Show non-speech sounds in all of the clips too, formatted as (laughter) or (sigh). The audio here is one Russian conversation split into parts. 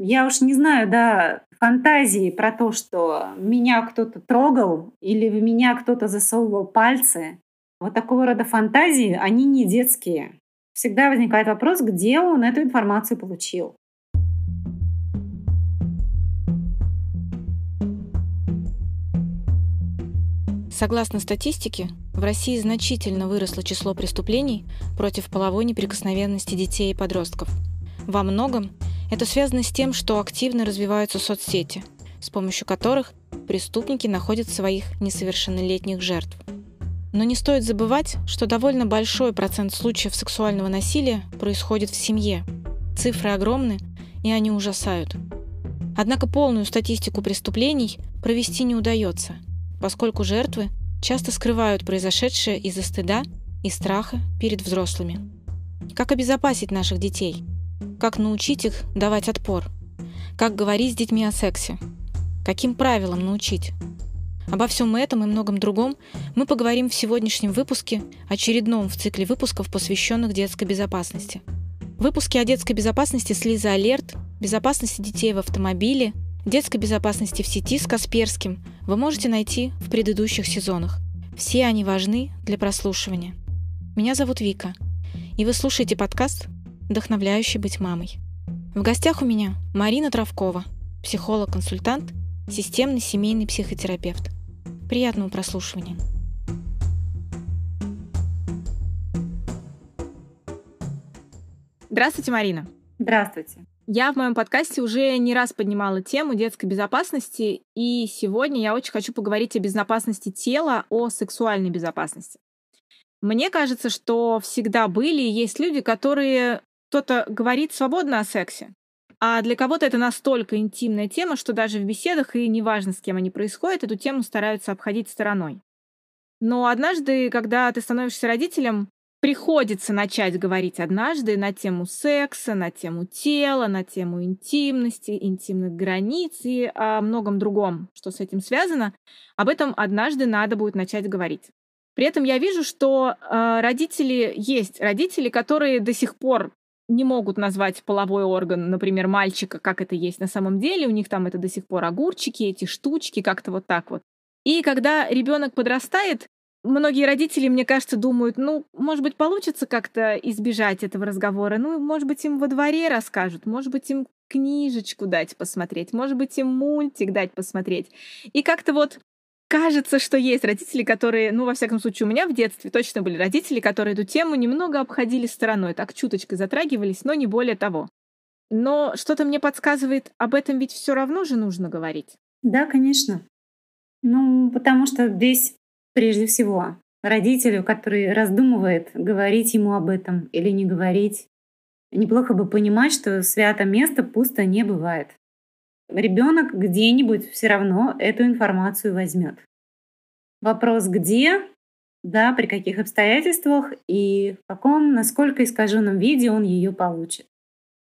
я уж не знаю, да, фантазии про то, что меня кто-то трогал или в меня кто-то засовывал пальцы. Вот такого рода фантазии, они не детские. Всегда возникает вопрос, где он эту информацию получил. Согласно статистике, в России значительно выросло число преступлений против половой неприкосновенности детей и подростков. Во многом это связано с тем, что активно развиваются соцсети, с помощью которых преступники находят своих несовершеннолетних жертв. Но не стоит забывать, что довольно большой процент случаев сексуального насилия происходит в семье. Цифры огромны, и они ужасают. Однако полную статистику преступлений провести не удается – поскольку жертвы часто скрывают произошедшее из-за стыда и страха перед взрослыми. Как обезопасить наших детей? Как научить их давать отпор? Как говорить с детьми о сексе? Каким правилам научить? Обо всем этом и многом другом мы поговорим в сегодняшнем выпуске, очередном в цикле выпусков, посвященных детской безопасности. Выпуски о детской безопасности с Алерт, безопасности детей в автомобиле – детской безопасности в сети с Касперским вы можете найти в предыдущих сезонах. Все они важны для прослушивания. Меня зовут Вика, и вы слушаете подкаст «Вдохновляющий быть мамой». В гостях у меня Марина Травкова, психолог-консультант, системный семейный психотерапевт. Приятного прослушивания. Здравствуйте, Марина. Здравствуйте. Я в моем подкасте уже не раз поднимала тему детской безопасности, и сегодня я очень хочу поговорить о безопасности тела, о сексуальной безопасности. Мне кажется, что всегда были и есть люди, которые кто-то говорит свободно о сексе, а для кого-то это настолько интимная тема, что даже в беседах, и неважно, с кем они происходят, эту тему стараются обходить стороной. Но однажды, когда ты становишься родителем, приходится начать говорить однажды на тему секса, на тему тела, на тему интимности, интимных границ и о многом другом, что с этим связано, об этом однажды надо будет начать говорить. При этом я вижу, что э, родители есть родители, которые до сих пор не могут назвать половой орган, например, мальчика, как это есть на самом деле. У них там это до сих пор огурчики, эти штучки, как-то вот так вот. И когда ребенок подрастает, многие родители, мне кажется, думают, ну, может быть, получится как-то избежать этого разговора. Ну, может быть, им во дворе расскажут, может быть, им книжечку дать посмотреть, может быть, им мультик дать посмотреть. И как-то вот кажется, что есть родители, которые, ну, во всяком случае, у меня в детстве точно были родители, которые эту тему немного обходили стороной, так чуточкой затрагивались, но не более того. Но что-то мне подсказывает, об этом ведь все равно же нужно говорить. Да, конечно. Ну, потому что здесь прежде всего родителю, который раздумывает, говорить ему об этом или не говорить. Неплохо бы понимать, что свято место пусто не бывает. Ребенок где-нибудь все равно эту информацию возьмет. Вопрос где, да, при каких обстоятельствах и в каком, насколько искаженном виде он ее получит.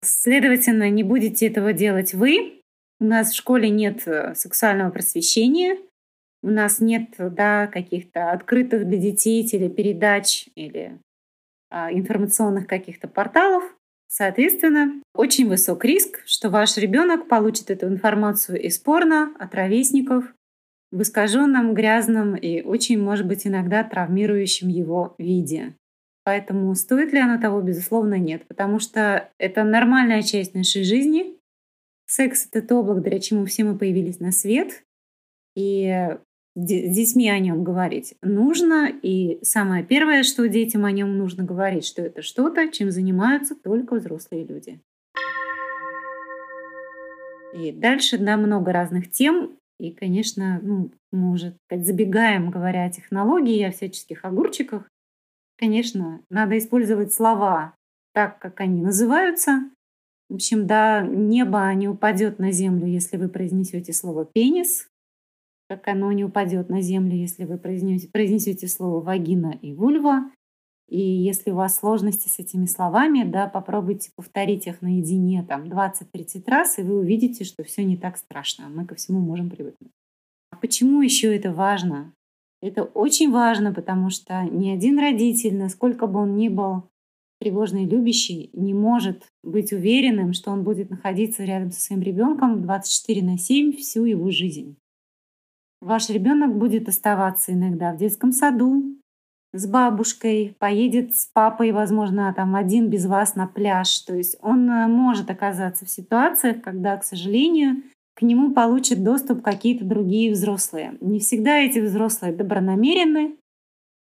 Следовательно, не будете этого делать вы. У нас в школе нет э, сексуального просвещения – у нас нет да, каких-то открытых для детей телепередач или а, информационных каких-то порталов. Соответственно, очень высок риск, что ваш ребенок получит эту информацию из порно, от ровесников, в искаженном, грязном и очень, может быть, иногда травмирующем его виде. Поэтому стоит ли оно того, безусловно, нет, потому что это нормальная часть нашей жизни. Секс — это то, благодаря чему все мы появились на свет. И с детьми о нем говорить нужно. И самое первое, что детям о нем нужно говорить, что это что-то, чем занимаются только взрослые люди. И дальше, да, много разных тем. И, конечно, ну, мы уже сказать, забегаем, говоря о технологии, о всяческих огурчиках. Конечно, надо использовать слова так, как они называются. В общем, да, небо не упадет на землю, если вы произнесете слово «пенис», как оно не упадет на землю, если вы произнесете, произнесете слово вагина и вульва. И если у вас сложности с этими словами, да, попробуйте повторить их наедине там 20-30 раз, и вы увидите, что все не так страшно. Мы ко всему можем привыкнуть. А почему еще это важно? Это очень важно, потому что ни один родитель, насколько бы он ни был тревожный любящий не может быть уверенным, что он будет находиться рядом со своим ребенком 24 на 7 всю его жизнь. Ваш ребенок будет оставаться иногда в детском саду, с бабушкой, поедет с папой, возможно, там один без вас на пляж. То есть он э, может оказаться в ситуациях, когда, к сожалению, к нему получат доступ какие-то другие взрослые. Не всегда эти взрослые добронамеренны,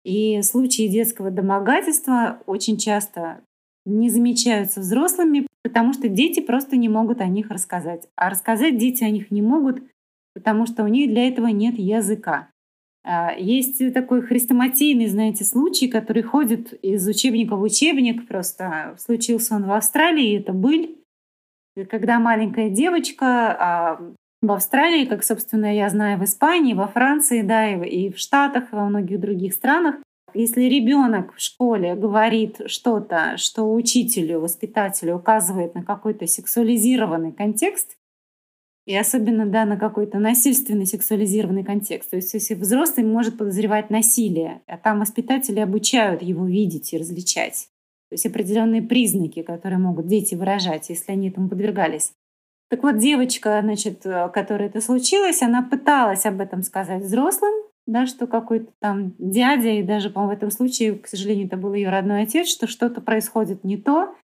и случаи детского домогательства очень часто не замечаются взрослыми, потому что дети просто не могут о них рассказать. А рассказать дети о них не могут, потому что у них для этого нет языка. А, есть такой хрестоматийный, знаете, случай, который ходит из учебника в учебник. Просто случился он в Австралии, это быль. Когда маленькая девочка а, в Австралии, как, собственно, я знаю, в Испании, во Франции, да, и в Штатах, и во многих других странах, если ребенок в школе говорит что-то, что учителю, воспитателю указывает на какой-то сексуализированный контекст, и особенно да, на какой-то насильственный сексуализированный контекст. То есть если взрослый может подозревать насилие, а там воспитатели обучают его видеть и различать. То есть определенные признаки, которые могут дети выражать, если они этому подвергались. Так вот, девочка, значит, которая это случилось, она пыталась об этом сказать взрослым, да, что какой-то там дядя, и даже, по-моему, в этом случае, к сожалению, это был ее родной отец, что что-то происходит не то,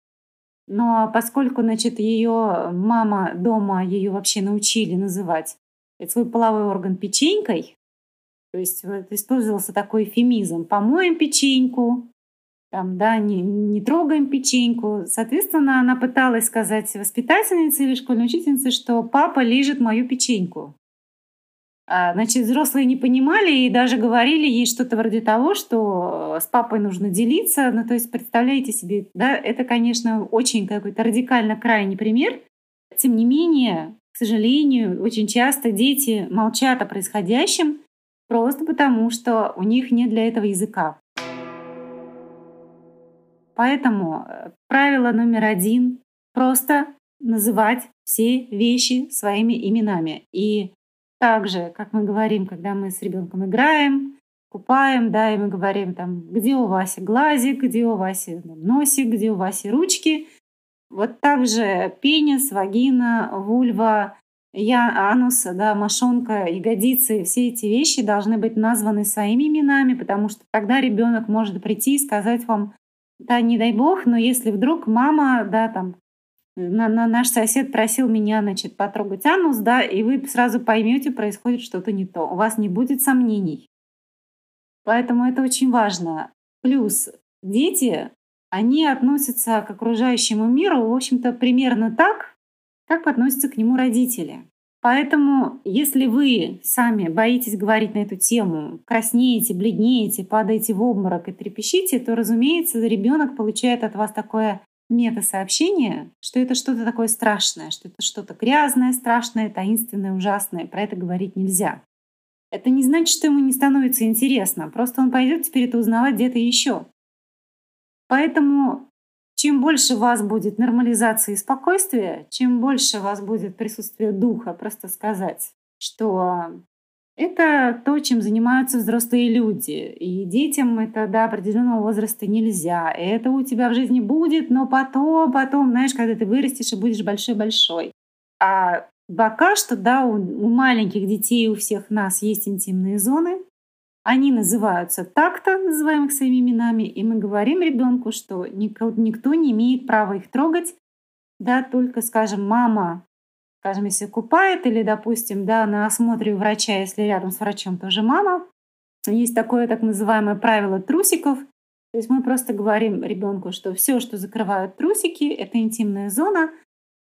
но поскольку, значит, ее мама дома ее вообще научили называть свой половой орган печенькой, то есть вот, использовался такой эфемизм «помоем печеньку», там, да, не, не трогаем печеньку. Соответственно, она пыталась сказать воспитательнице или школьной учительнице, что папа лежит мою печеньку. А, значит, взрослые не понимали и даже говорили ей что-то вроде того, что с папой нужно делиться. Ну, то есть, представляете себе, да, это, конечно, очень какой-то радикально крайний пример. Тем не менее, к сожалению, очень часто дети молчат о происходящем просто потому, что у них нет для этого языка. Поэтому э, правило номер один — просто называть все вещи своими именами. И также, как мы говорим, когда мы с ребенком играем, купаем, да, и мы говорим там, где у Васи глазик, где у Васи носик, где у Васи ручки. Вот также пенис, вагина, вульва, я, анус, да, мошонка, ягодицы, все эти вещи должны быть названы своими именами, потому что тогда ребенок может прийти и сказать вам, да, не дай бог, но если вдруг мама, да, там, на, на, наш сосед просил меня, значит, потрогать анус, да, и вы сразу поймете, происходит что-то не то. У вас не будет сомнений. Поэтому это очень важно. Плюс дети, они относятся к окружающему миру, в общем-то, примерно так, как относятся к нему родители. Поэтому, если вы сами боитесь говорить на эту тему, краснеете, бледнеете, падаете в обморок и трепещите, то, разумеется, ребенок получает от вас такое мета-сообщение, что это что-то такое страшное, что это что-то грязное, страшное, таинственное, ужасное. Про это говорить нельзя. Это не значит, что ему не становится интересно. Просто он пойдет теперь это узнавать где-то еще. Поэтому чем больше у вас будет нормализации и спокойствия, чем больше у вас будет присутствие духа, просто сказать, что это то, чем занимаются взрослые люди. И детям это до определенного возраста нельзя. Это у тебя в жизни будет, но потом, потом, знаешь, когда ты вырастешь и будешь большой-большой. А пока что, да, у, у маленьких детей, у всех нас есть интимные зоны. Они называются так-то, называем их своими именами, и мы говорим ребенку, что никто, никто не имеет права их трогать, да, только, скажем, мама скажем, если купает, или, допустим, да, на осмотре у врача, если рядом с врачом тоже мама, есть такое так называемое правило трусиков. То есть мы просто говорим ребенку, что все, что закрывают трусики, это интимная зона.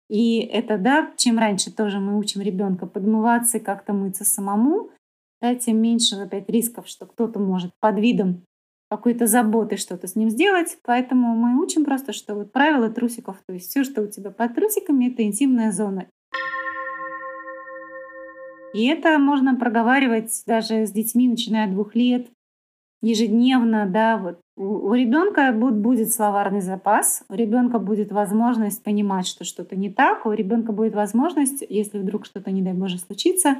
И это, да, чем раньше тоже мы учим ребенка подмываться и как-то мыться самому, да, тем меньше опять рисков, что кто-то может под видом какой-то заботы что-то с ним сделать. Поэтому мы учим просто, что вот правило трусиков, то есть все, что у тебя под трусиками, это интимная зона. И это можно проговаривать даже с детьми, начиная от двух лет, ежедневно, да, вот у, ребенка будет словарный запас, у ребенка будет возможность понимать, что что-то не так, у ребенка будет возможность, если вдруг что-то, не дай Боже, случится,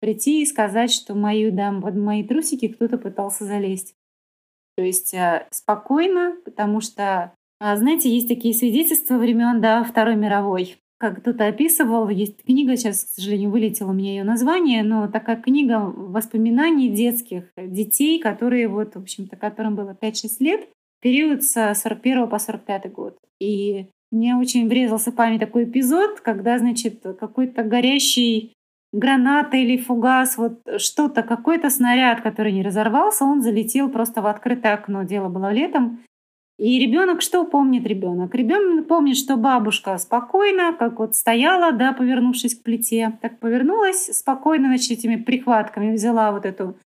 прийти и сказать, что мои, да, под мои трусики кто-то пытался залезть. То есть э, спокойно, потому что А знаете, есть такие свидетельства времен да, Второй мировой. Как кто-то описывал, есть книга, сейчас, к сожалению, вылетело у меня ее название, но такая книга воспоминаний детских детей, которые вот, в общем-то, которым было 5-6 лет, период с 41 по 45 год. И мне очень врезался в память такой эпизод, когда, значит, какой-то горящий граната или фугас, вот что-то, какой-то снаряд, который не разорвался, он залетел просто в открытое окно. Дело было летом. И ребенок что помнит ребенок? Ребенок помнит, что бабушка спокойно, как вот стояла, да, повернувшись к плите, так повернулась спокойно, значит, этими прихватками взяла вот эту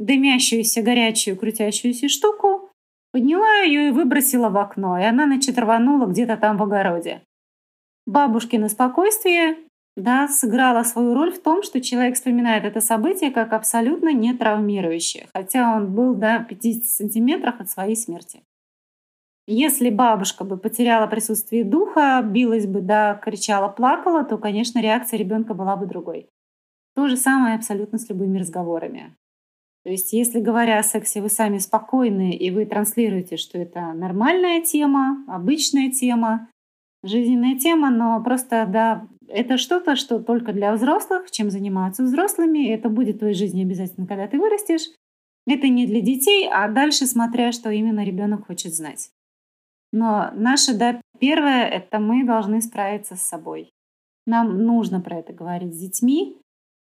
дымящуюся, горячую, крутящуюся штуку, подняла ее и выбросила в окно, и она, значит, рванула где-то там в огороде. Бабушкино спокойствие да, сыграло свою роль в том, что человек вспоминает это событие как абсолютно не травмирующее, хотя он был да, в 50 сантиметрах от своей смерти. Если бабушка бы потеряла присутствие духа, билась бы, да, кричала, плакала, то, конечно, реакция ребенка была бы другой. То же самое абсолютно с любыми разговорами. То есть, если говоря о сексе, вы сами спокойны и вы транслируете, что это нормальная тема, обычная тема, жизненная тема, но просто, да, это что-то, что только для взрослых, чем занимаются взрослыми, это будет в твоей жизни обязательно, когда ты вырастешь. Это не для детей, а дальше смотря, что именно ребенок хочет знать. Но наше, да, первое, это мы должны справиться с собой. Нам нужно про это говорить с детьми.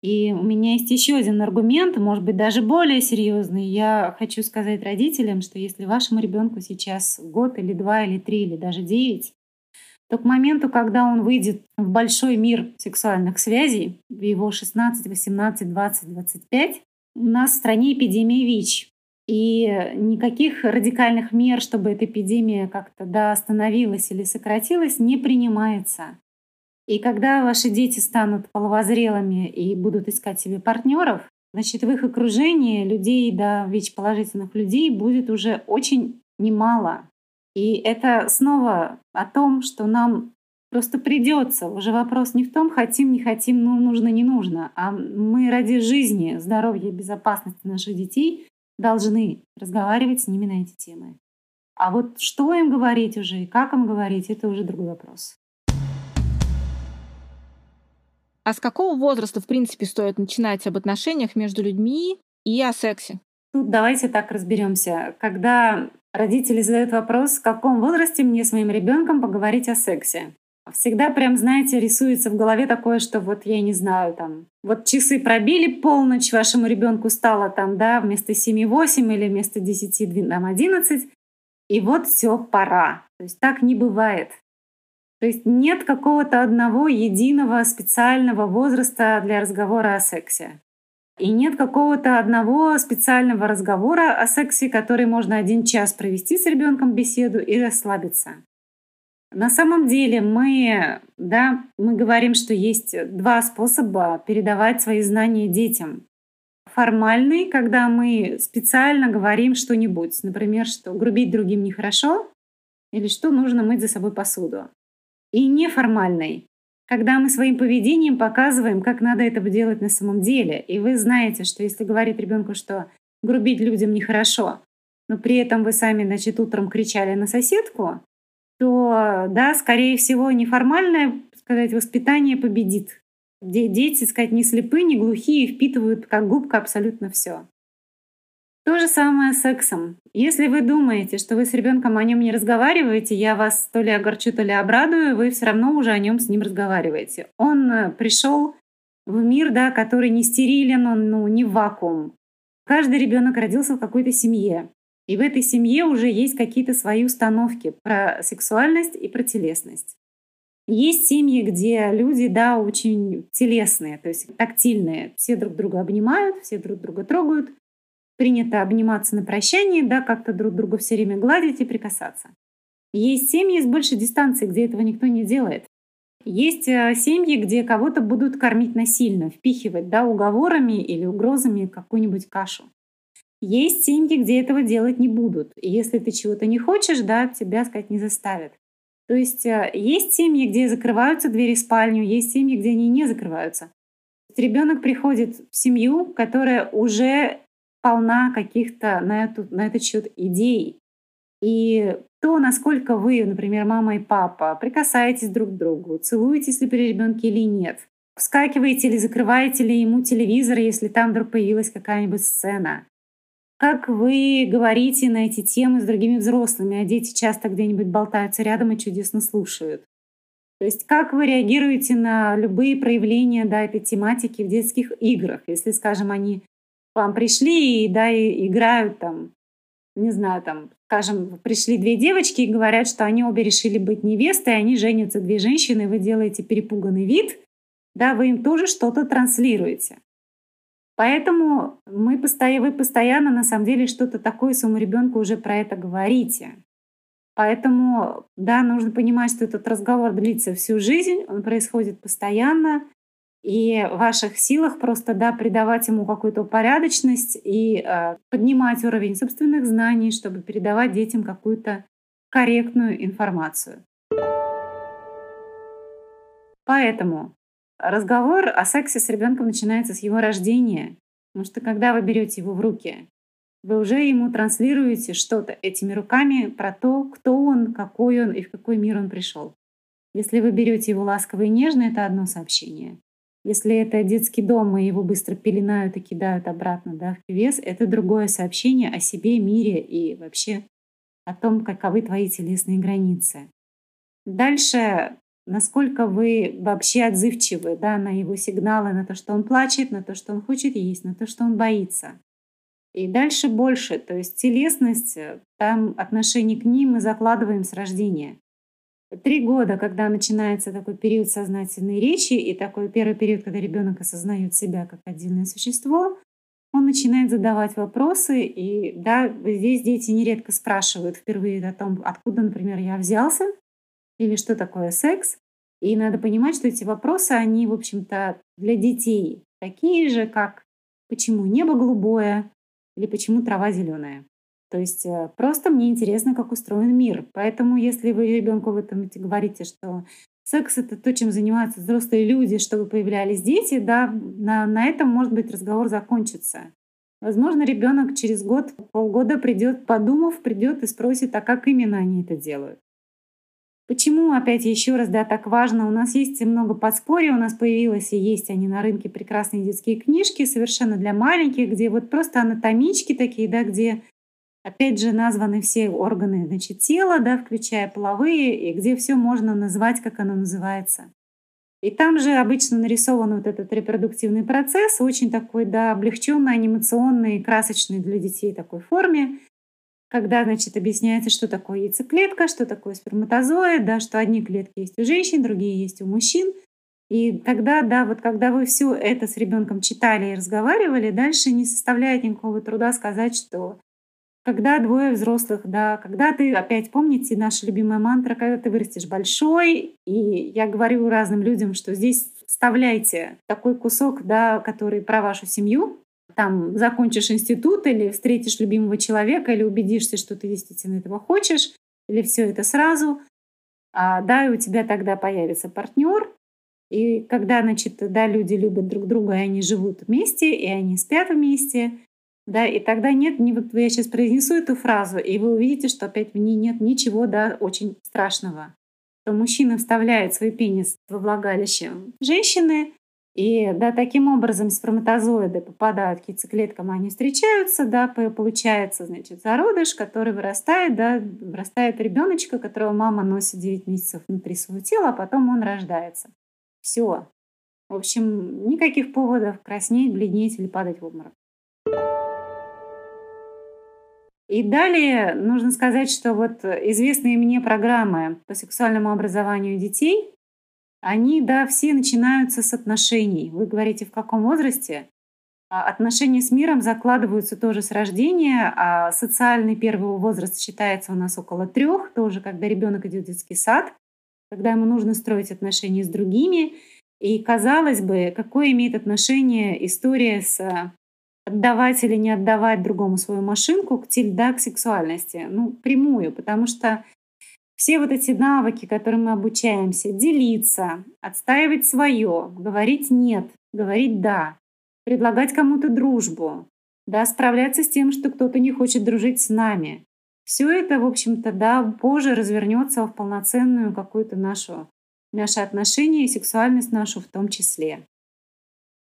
И у меня есть еще один аргумент, может быть, даже более серьезный. Я хочу сказать родителям, что если вашему ребенку сейчас год или два или три или даже девять, то к моменту, когда он выйдет в большой мир сексуальных связей, в его 16, 18, 20, 25, у нас в стране эпидемия ВИЧ. И никаких радикальных мер, чтобы эта эпидемия как-то да, остановилась или сократилась, не принимается. И когда ваши дети станут половозрелыми и будут искать себе партнеров, значит, в их окружении людей, да, ВИЧ-положительных людей будет уже очень немало. И это снова о том, что нам просто придется. Уже вопрос не в том, хотим, не хотим, ну, нужно, не нужно, а мы ради жизни, здоровья и безопасности наших детей должны разговаривать с ними на эти темы. А вот что им говорить уже и как им говорить, это уже другой вопрос. А с какого возраста, в принципе, стоит начинать об отношениях между людьми и о сексе? Тут давайте так разберемся. Когда родители задают вопрос, в каком возрасте мне с моим ребенком поговорить о сексе, Всегда прям, знаете, рисуется в голове такое, что вот я не знаю, там, вот часы пробили полночь, вашему ребенку стало там, да, вместо 7-8 или вместо 10 там, 11, и вот все, пора. То есть так не бывает. То есть нет какого-то одного единого специального возраста для разговора о сексе. И нет какого-то одного специального разговора о сексе, который можно один час провести с ребенком беседу и расслабиться. На самом деле мы, да, мы говорим, что есть два способа передавать свои знания детям. Формальный, когда мы специально говорим что-нибудь, например, что грубить другим нехорошо, или что нужно мыть за собой посуду. И неформальный, когда мы своим поведением показываем, как надо это делать на самом деле. И вы знаете, что если говорить ребенку, что грубить людям нехорошо, но при этом вы сами, значит, утром кричали на соседку, то, да, скорее всего, неформальное, сказать, воспитание победит. Дети, сказать, не слепы, не глухие, впитывают как губка абсолютно все. То же самое с сексом. Если вы думаете, что вы с ребенком о нем не разговариваете, я вас то ли огорчу, то ли обрадую, вы все равно уже о нем с ним разговариваете. Он э, пришел в мир, да, который не стерилен, он ну, не вакуум. Каждый ребенок родился в какой-то семье. И в этой семье уже есть какие-то свои установки про сексуальность и про телесность. Есть семьи, где люди, да, очень телесные, то есть тактильные. Все друг друга обнимают, все друг друга трогают. Принято обниматься на прощание, да, как-то друг друга все время гладить и прикасаться. Есть семьи с большей дистанции, где этого никто не делает. Есть э, семьи, где кого-то будут кормить насильно, впихивать да, уговорами или угрозами какую-нибудь кашу. Есть семьи, где этого делать не будут. И если ты чего-то не хочешь, да, тебя, сказать, не заставят. То есть э, есть семьи, где закрываются двери в спальню, есть семьи, где они не закрываются. Ребенок приходит в семью, которая уже полна каких-то на, эту, на этот счет идей. И то, насколько вы, например, мама и папа, прикасаетесь друг к другу, целуетесь ли при ребенке или нет, вскакиваете или закрываете ли ему телевизор, если там вдруг появилась какая-нибудь сцена, как вы говорите на эти темы с другими взрослыми, а дети часто где-нибудь болтаются рядом и чудесно слушают. То есть как вы реагируете на любые проявления да, этой тематики в детских играх, если, скажем, они к вам пришли и да, и играют там, не знаю, там, скажем, пришли две девочки и говорят, что они обе решили быть невестой, они женятся две женщины, вы делаете перепуганный вид, да, вы им тоже что-то транслируете. Поэтому мы постоянно, вы постоянно на самом деле что-то такое своему ребенку уже про это говорите. Поэтому, да, нужно понимать, что этот разговор длится всю жизнь, он происходит постоянно, и в ваших силах просто, да, придавать ему какую-то порядочность и э, поднимать уровень собственных знаний, чтобы передавать детям какую-то корректную информацию. Поэтому разговор о сексе с ребенком начинается с его рождения. Потому что когда вы берете его в руки, вы уже ему транслируете что-то этими руками про то, кто он, какой он и в какой мир он пришел. Если вы берете его ласково и нежно, это одно сообщение. Если это детский дом, и его быстро пеленают и кидают обратно да, в пивес, это другое сообщение о себе, мире и вообще о том, каковы твои телесные границы. Дальше насколько вы вообще отзывчивы да, на его сигналы, на то, что он плачет, на то, что он хочет есть, на то, что он боится. И дальше больше, то есть телесность, э, там отношение к ним мы закладываем с рождения. Три года, когда начинается такой период сознательной речи и такой первый период, когда ребенок осознает себя как отдельное существо, он начинает задавать вопросы, и да, здесь дети нередко спрашивают впервые о том, откуда, например, я взялся, или что такое секс. И надо понимать, что эти вопросы, они, в общем-то, для детей такие же, как почему небо голубое или почему трава зеленая. То есть э, просто мне интересно, как устроен мир. Поэтому если вы ребенку в этом говорите, что секс это то, чем занимаются взрослые люди, чтобы появлялись дети, да, на, на этом, может быть, разговор закончится. Возможно, ребенок через год, полгода придет, подумав, придет и спросит, а как именно они это делают. Почему, опять еще раз, да, так важно? У нас есть много подспорий, у нас появилось и есть они на рынке прекрасные детские книжки, совершенно для маленьких, где вот просто анатомички такие, да, где опять же названы все органы значит, тела, да, включая половые, и где все можно назвать, как оно называется. И там же обычно нарисован вот этот репродуктивный процесс, очень такой, да, облегченный, анимационный, красочный для детей такой форме когда, значит, объясняется, что такое яйцеклетка, что такое сперматозоид, да, что одни клетки есть у женщин, другие есть у мужчин. И тогда, да, вот когда вы все это с ребенком читали и разговаривали, дальше не составляет никакого труда сказать, что когда двое взрослых, да, когда ты, опять помните, наша любимая мантра, когда ты вырастешь большой, и я говорю разным людям, что здесь вставляйте такой кусок, да, который про вашу семью, там закончишь институт или встретишь любимого человека, или убедишься, что ты действительно этого хочешь, или все это сразу, а, да, и у тебя тогда появится партнер, и когда, значит, да, люди любят друг друга, и они живут вместе, и они спят вместе, да, и тогда нет, не вот я сейчас произнесу эту фразу, и вы увидите, что опять в ней нет ничего, да, очень страшного. То мужчина вставляет свой пенис во влагалище женщины, и да, таким образом сперматозоиды попадают к яйцеклеткам, они встречаются, да, получается, значит, зародыш, который вырастает, да, вырастает ребеночка, которого мама носит 9 месяцев внутри своего тела, а потом он рождается. Все. В общем, никаких поводов краснеть, бледнеть или падать в обморок. И далее нужно сказать, что вот известные мне программы по сексуальному образованию детей – они, да, все начинаются с отношений. Вы говорите, в каком возрасте? А отношения с миром закладываются тоже с рождения, а социальный первый возраст считается у нас около трех, тоже когда ребенок идет в детский сад, когда ему нужно строить отношения с другими. И казалось бы, какое имеет отношение история с э, отдавать или не отдавать другому свою машинку к, да, к сексуальности? Ну, прямую, потому что все вот эти навыки, которым мы обучаемся, делиться, отстаивать свое, говорить нет, говорить да, предлагать кому-то дружбу, да, справляться с тем, что кто-то не хочет дружить с нами. все это, в общем-то, да, позже развернется в полноценную какую-то нашу, наши отношения и сексуальность нашу в том числе.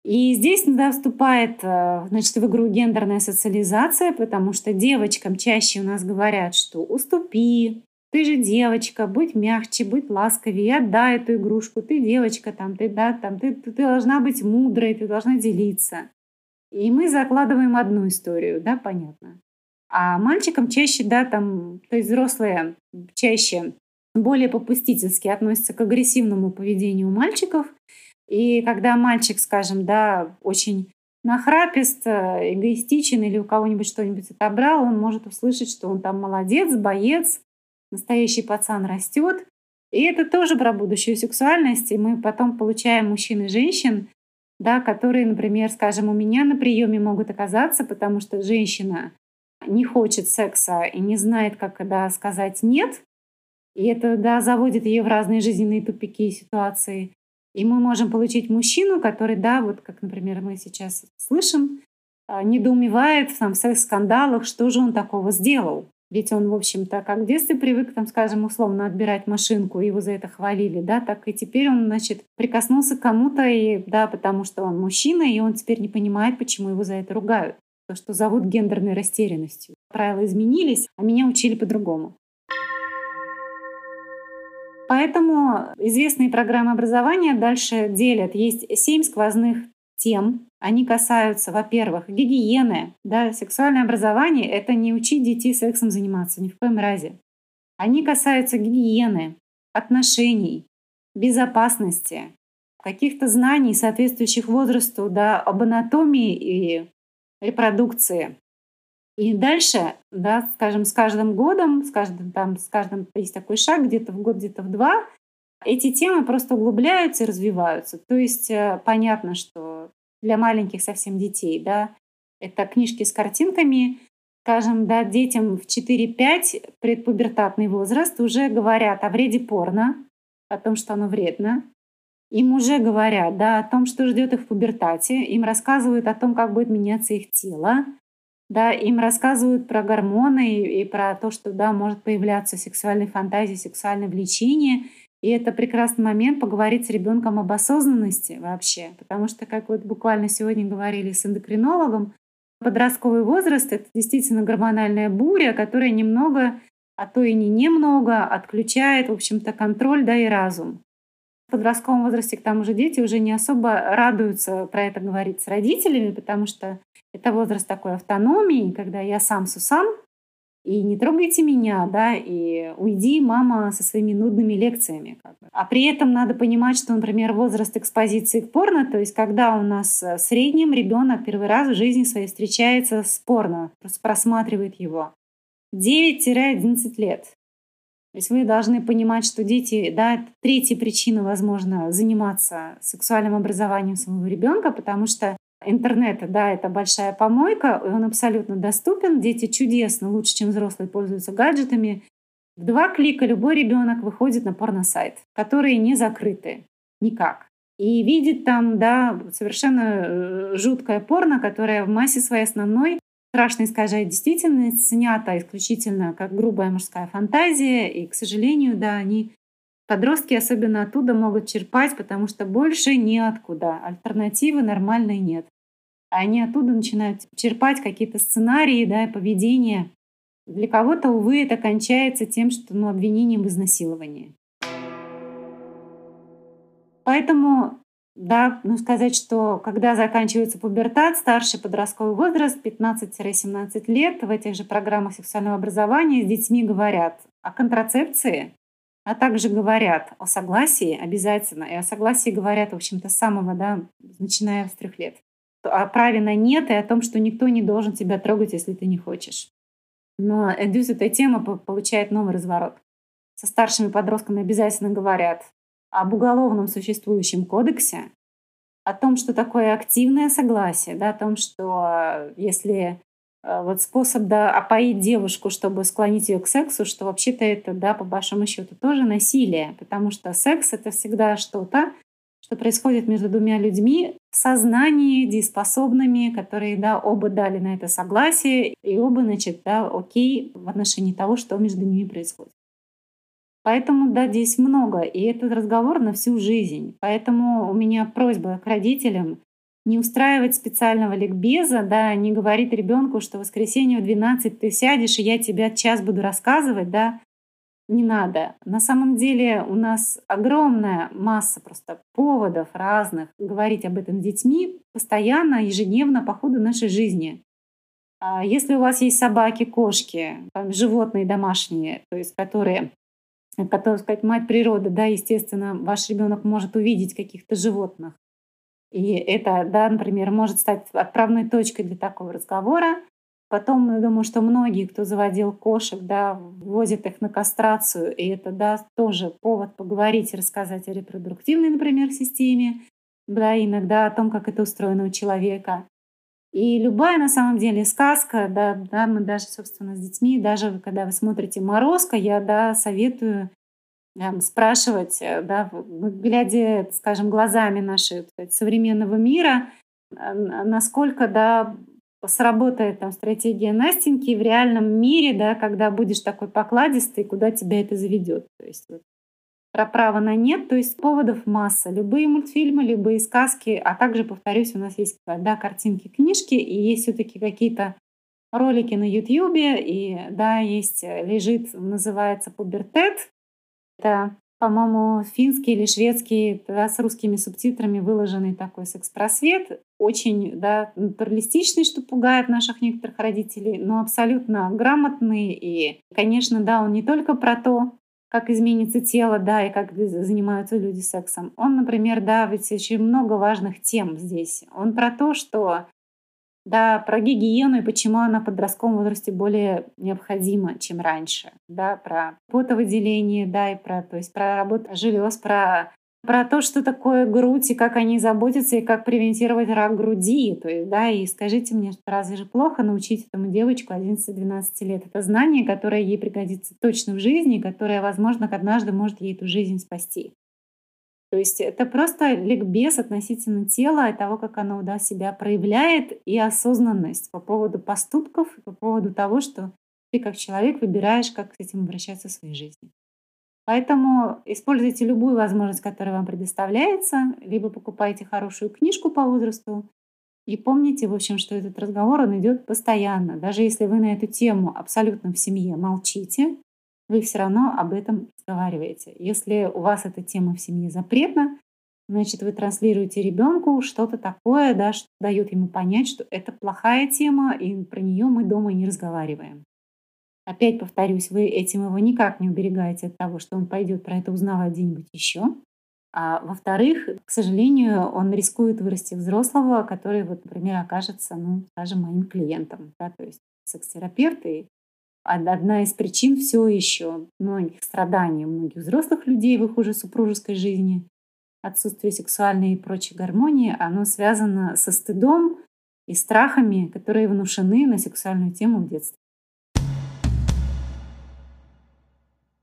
И здесь да, вступает э, значит, в игру гендерная социализация, потому что девочкам чаще у нас говорят, что уступи, ты же девочка, будь мягче, будь ласковее, отдай эту игрушку, ты девочка, там, ты, да, там, ты, ты должна быть мудрой, ты должна делиться. И мы закладываем одну историю, да, понятно. А мальчикам чаще, да, там, то есть взрослые чаще более попустительски относятся к агрессивному поведению мальчиков – и когда мальчик, скажем, да, очень нахрапист, э, эгоистичен или у кого-нибудь что-нибудь отобрал, он может услышать, что он там молодец, боец, настоящий пацан растет. И это тоже про будущую сексуальность. И мы потом получаем мужчин и женщин, да, которые, например, скажем, у меня на приеме могут оказаться, потому что женщина не хочет секса и не знает, как когда сказать «нет», и это да, заводит ее в разные жизненные тупики и ситуации. И мы можем получить мужчину, который, да, вот как, например, мы сейчас слышим, а, недоумевает там, в секс-скандалах, что же он такого сделал. Ведь он, в общем-то, как в детстве привык, там, скажем, условно отбирать машинку, его за это хвалили, да, так и теперь он, значит, прикоснулся к кому-то, и, да, потому что он мужчина, и он теперь не понимает, почему его за это ругают. То, что зовут гендерной растерянностью. Правила изменились, а меня учили по-другому. Поэтому известные программы образования дальше делят. Есть семь сквозных тем. Они касаются, во-первых, гигиены. Да, сексуальное образование — это не учить детей сексом заниматься, ни в коем разе. Они касаются гигиены, отношений, безопасности, каких-то знаний, соответствующих возрасту, да, об анатомии и репродукции. И дальше, да, скажем, с каждым годом, с каждым там, с каждым есть такой шаг, где-то в год, где-то в два, эти темы просто углубляются и развиваются. То есть э, понятно, что для маленьких совсем детей, да, это книжки с картинками, скажем, да, детям в 4-5 предпубертатный возраст уже говорят о вреде порно, о том, что оно вредно. Им уже говорят да, о том, что ждет их в пубертате. Им рассказывают о том, как будет меняться их тело да, им рассказывают про гормоны и, и про то, что, да, может появляться сексуальные фантазии, сексуальное влечение. И это прекрасный момент поговорить с ребенком об осознанности вообще. Потому что, как вот буквально сегодня говорили с эндокринологом, подростковый возраст — это действительно гормональная буря, которая немного, а то и не немного, отключает, в общем-то, контроль, да, и разум. В подростковом возрасте, к тому же, дети уже не особо радуются про это говорить с родителями, потому что это возраст такой автономии, когда я сам сусам, и не трогайте меня, да, и уйди, мама, со своими нудными лекциями. Как бы. А при этом надо понимать, что, например, возраст экспозиции к порно, то есть когда у нас э, в среднем ребенок первый раз в жизни своей встречается с порно, просто просматривает его, 9-11 лет. То есть вы должны понимать, что дети, да, это третья причина, возможно, заниматься сексуальным образованием своего ребенка, потому что интернета, да, это большая помойка, и он абсолютно доступен. Дети чудесно, лучше, чем взрослые, пользуются гаджетами. В два клика любой ребенок выходит на порносайт, которые не закрыты никак. И видит там, да, совершенно э, жуткое порно, которое в массе своей основной страшно искажает действительность, снято исключительно как грубая мужская фантазия. И, к сожалению, да, они Подростки особенно оттуда могут черпать, потому что больше неоткуда. Альтернативы нормальной нет. Они оттуда начинают черпать какие-то сценарии, да, поведение. Для кого-то, увы, это кончается тем, что ну, обвинением в изнасиловании. Поэтому, да, ну сказать, что когда заканчивается пубертат, старший подростковый возраст, 15-17 лет, в этих же программах сексуального образования с детьми говорят о контрацепции, а также говорят о согласии обязательно. И о согласии говорят, в общем-то, с самого, да, начиная с трех лет. О праве на нет и о том, что никто не должен тебя трогать, если ты не хочешь. Но Эдюс эта тема получает новый разворот. Со старшими подростками обязательно говорят об уголовном существующем кодексе, о том, что такое активное согласие, да, о том, что если Э, вот способ да, опоить девушку, чтобы склонить ее к сексу, что вообще-то это, да, по большому счету, тоже насилие, потому что секс — это всегда что-то, что происходит между двумя людьми в сознании, дееспособными, которые, да, оба дали на это согласие, и оба, значит, да, окей в отношении того, что между ними происходит. Поэтому, да, здесь много, и этот разговор на всю жизнь. Поэтому у меня просьба к родителям не устраивать специального ликбеза, да, не говорить ребенку, что в воскресенье в 12 ты сядешь, и я тебе час буду рассказывать, да, не надо. На самом деле у нас огромная масса просто поводов разных говорить об этом с детьми постоянно, ежедневно по ходу нашей жизни. А если у вас есть собаки, кошки, там, животные домашние, то есть которые, которые, сказать, мать природы, да, естественно, ваш ребенок может увидеть каких-то животных, и это, да, например, может стать отправной точкой для такого разговора. Потом, я думаю, что многие, кто заводил кошек, да, возят их на кастрацию, и это, да, тоже повод поговорить и рассказать о репродуктивной, например, системе, да, иногда о том, как это устроено у человека. И любая, на самом деле, сказка, да, да, мы даже, собственно, с детьми, даже когда вы смотрите «Морозко», я, да, советую спрашивать, э, да, глядя, скажем, глазами сказать, современного мира, насколько да, сработает там стратегия Настеньки в реальном мире, да, когда будешь такой покладистый, куда тебя это заведет. То есть вот, про право на нет, то есть поводов масса. Любые мультфильмы, любые сказки, а также, повторюсь, у нас есть да, картинки, книжки, и есть все-таки какие-то ролики на Ютьюбе, и да, есть, э, лежит, называется «Пубертет», это, по-моему, финский или шведский, да, с русскими субтитрами выложенный такой секс-просвет. Очень да, натуралистичный, что пугает наших некоторых родителей, но абсолютно грамотный. И, конечно, да, он не только про то, как изменится тело, да, и как занимаются люди сексом. Он, например, да, ведь очень много важных тем здесь. Он про то, что да, про гигиену и почему она в подростковом возрасте более необходима, чем раньше. Да, про потовыделение, да, и про, то есть про работу желез, про про то, что такое грудь и как они заботятся, и как превентировать рак груди. То есть, да, и скажите мне, что разве же плохо научить этому девочку 11-12 лет? Это знание, которое ей пригодится точно в жизни, которое, возможно, однажды может ей эту жизнь спасти. То есть это просто ликбез относительно тела и того, как оно да, себя проявляет, и осознанность по поводу поступков, по поводу того, что ты как человек выбираешь, как с этим обращаться в своей жизни. Поэтому используйте любую возможность, которая вам предоставляется, либо покупайте хорошую книжку по возрасту, и помните, в общем, что этот разговор, он идет постоянно. Даже если вы на эту тему абсолютно в семье молчите, вы все равно об этом разговариваете. Если у вас эта тема в семье запретна, значит, вы транслируете ребенку что-то такое, да, что дает ему понять, что это плохая тема, и про нее мы дома не разговариваем. Опять повторюсь, вы этим его никак не уберегаете от того, что он пойдет про это узнавать где-нибудь еще. А во-вторых, к сожалению, он рискует вырасти взрослого, который, вот, например, окажется, ну, скажем, моим клиентом. Да, то есть секс-терапевт и одна из причин все еще многих страданий многих взрослых людей в их уже супружеской жизни, отсутствие сексуальной и прочей гармонии, оно связано со стыдом и страхами, которые внушены на сексуальную тему в детстве.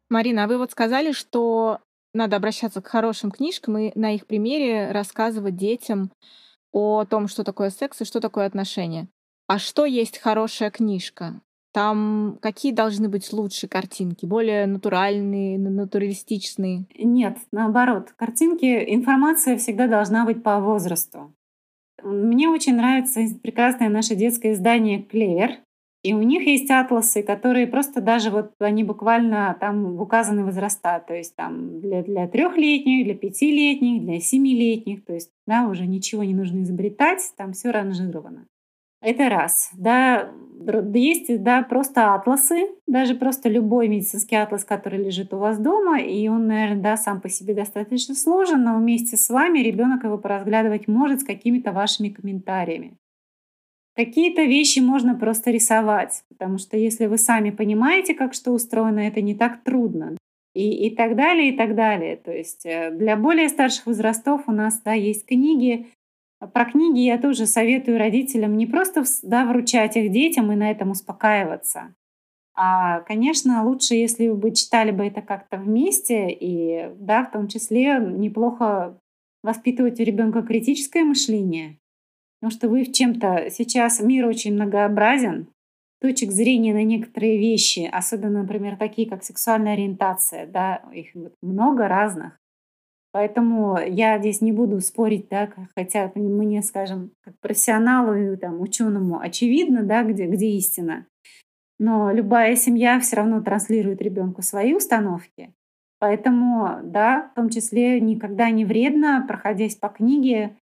Марина, а вы вот сказали, что надо обращаться к хорошим книжкам и на их примере рассказывать детям о том, что такое секс и что такое отношения. А что есть хорошая книжка? Там какие должны быть лучше картинки? Более натуральные, натуралистичные? Нет, наоборот. Картинки, информация всегда должна быть по возрасту. Мне очень нравится прекрасное наше детское издание «Клевер». И у них есть атласы, которые просто даже вот они буквально там указаны возраста, то есть там для, для трехлетних, для пятилетних, для семилетних, то есть да, уже ничего не нужно изобретать, там все ранжировано. Это раз. Да, есть да, просто атласы, даже просто любой медицинский атлас, который лежит у вас дома, и он, наверное, да, сам по себе достаточно сложен, но вместе с вами ребенок его поразглядывать может с какими-то вашими комментариями. Какие-то вещи можно просто рисовать, потому что если вы сами понимаете, как что устроено, это не так трудно. И, и так далее, и так далее. То есть э, для более старших возрастов у нас да, есть книги, про книги я тоже советую родителям не просто да, вручать их детям и на этом успокаиваться. А, конечно, лучше, если бы читали бы это как-то вместе, и да, в том числе неплохо воспитывать у ребенка критическое мышление, потому что вы в чем-то сейчас мир очень многообразен, точек зрения на некоторые вещи, особенно, например, такие, как сексуальная ориентация, да, их много разных. Поэтому я здесь не буду спорить, да, хотя мне, скажем, как профессионалу и там, ученому очевидно, да, где, где истина. Но любая семья все равно транслирует ребенку свои установки. Поэтому, да, в том числе никогда не вредно, проходясь по книге,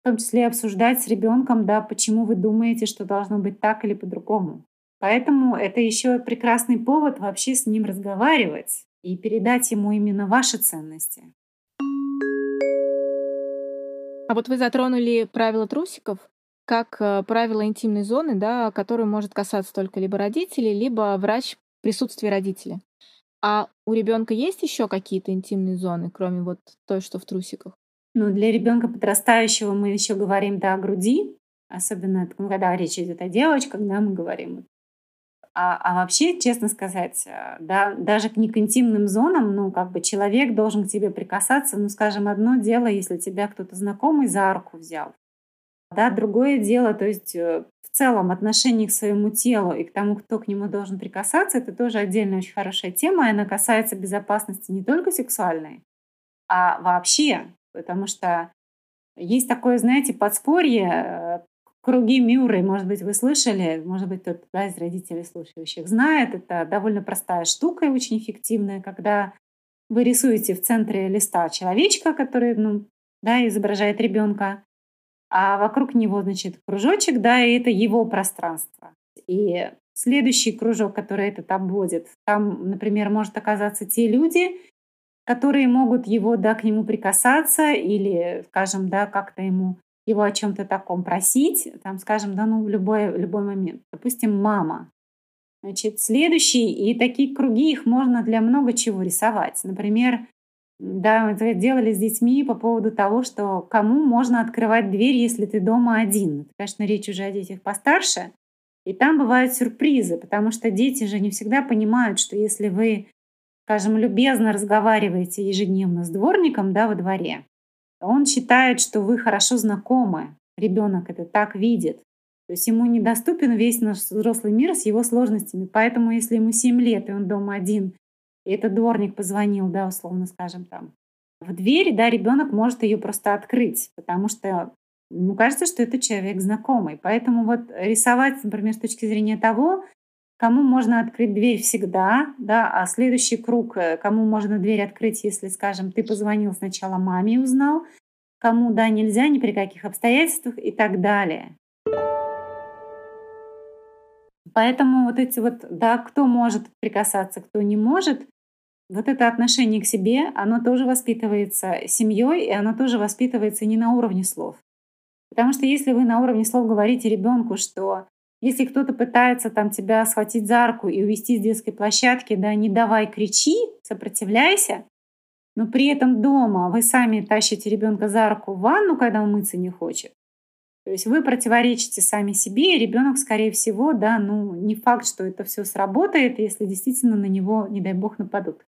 в том числе обсуждать с ребенком, да, почему вы думаете, что должно быть так или по-другому. Поэтому это еще прекрасный повод вообще с ним разговаривать и передать ему именно ваши ценности. А вот вы затронули правила трусиков как э, правило интимной зоны, да, которую может касаться только либо родителей, либо врач в присутствии родителя. А у ребенка есть еще какие-то интимные зоны, кроме вот той, что в трусиках? Ну, для ребенка подрастающего мы еще говорим да, о груди, особенно когда речь идет о девочках, да, мы говорим. А, а вообще, честно сказать, э, да, даже не к интимным зонам, ну, как бы человек должен к тебе прикасаться. Ну, скажем, одно дело, если тебя кто-то знакомый за руку взял. Да, другое дело, то есть э, в целом отношение к своему телу и к тому, кто к нему должен прикасаться, это тоже отдельная очень хорошая тема, и она касается безопасности не только сексуальной, а вообще, потому что есть такое, знаете, подспорье, э, круги Мюррей, может быть, вы слышали, может быть, кто-то из родителей слушающих знает, это довольно простая штука и очень эффективная, когда вы рисуете в центре листа человечка, который ну, да, изображает ребенка, а вокруг него, значит, кружочек, да, и это его пространство. И следующий кружок, который этот обводит, там, например, может оказаться те люди, которые могут его, да, к нему прикасаться или, скажем, да, как-то ему его о чем-то таком просить, там, скажем, да, ну, в любой, любой момент. Допустим, мама. Значит, следующий, и такие круги, их можно для много чего рисовать. Например, да, мы делали с детьми по поводу того, что кому можно открывать дверь, если ты дома один. Это, конечно, речь уже о детях постарше. И там бывают сюрпризы, потому что дети же не всегда понимают, что если вы, скажем, любезно разговариваете ежедневно с дворником да, во дворе, он считает, что вы хорошо знакомы. Ребенок это так видит. То есть ему недоступен весь наш взрослый мир с его сложностями. Поэтому если ему 7 лет, и он дома один, и этот дворник позвонил, да, условно скажем, там, в дверь, да, ребенок может ее просто открыть, потому что ему кажется, что это человек знакомый. Поэтому вот рисовать, например, с точки зрения того, кому можно открыть дверь всегда, да, а следующий круг, э, кому можно дверь открыть, если, скажем, ты позвонил сначала маме и узнал, кому, да, нельзя ни при каких обстоятельствах и так далее. Поэтому вот эти вот, да, кто может прикасаться, кто не может, вот это отношение к себе, оно тоже воспитывается семьей, и оно тоже воспитывается не на уровне слов. Потому что если вы на уровне слов говорите ребенку, что если кто-то пытается там тебя схватить за руку и увести с детской площадки, да, не давай кричи, сопротивляйся, но при этом дома вы сами тащите ребенка за руку в ванну, когда он мыться не хочет, то есть вы противоречите сами себе, и ребенок, скорее всего, да, ну, не факт, что это все сработает, если действительно на него, не дай бог, нападут.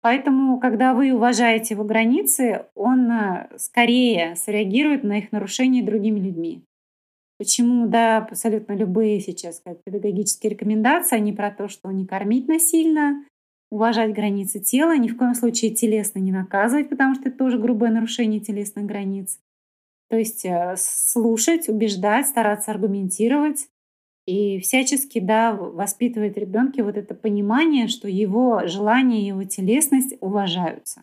Поэтому, когда вы уважаете его границы, он э, скорее среагирует на их нарушение другими людьми. Почему, да, абсолютно любые сейчас как педагогические рекомендации, они про то, что не кормить насильно, уважать границы тела, ни в коем случае телесно не наказывать, потому что это тоже грубое нарушение телесных границ. То есть э, слушать, убеждать, стараться аргументировать и всячески да, воспитывать ребенке вот это понимание, что его желания, его телесность уважаются.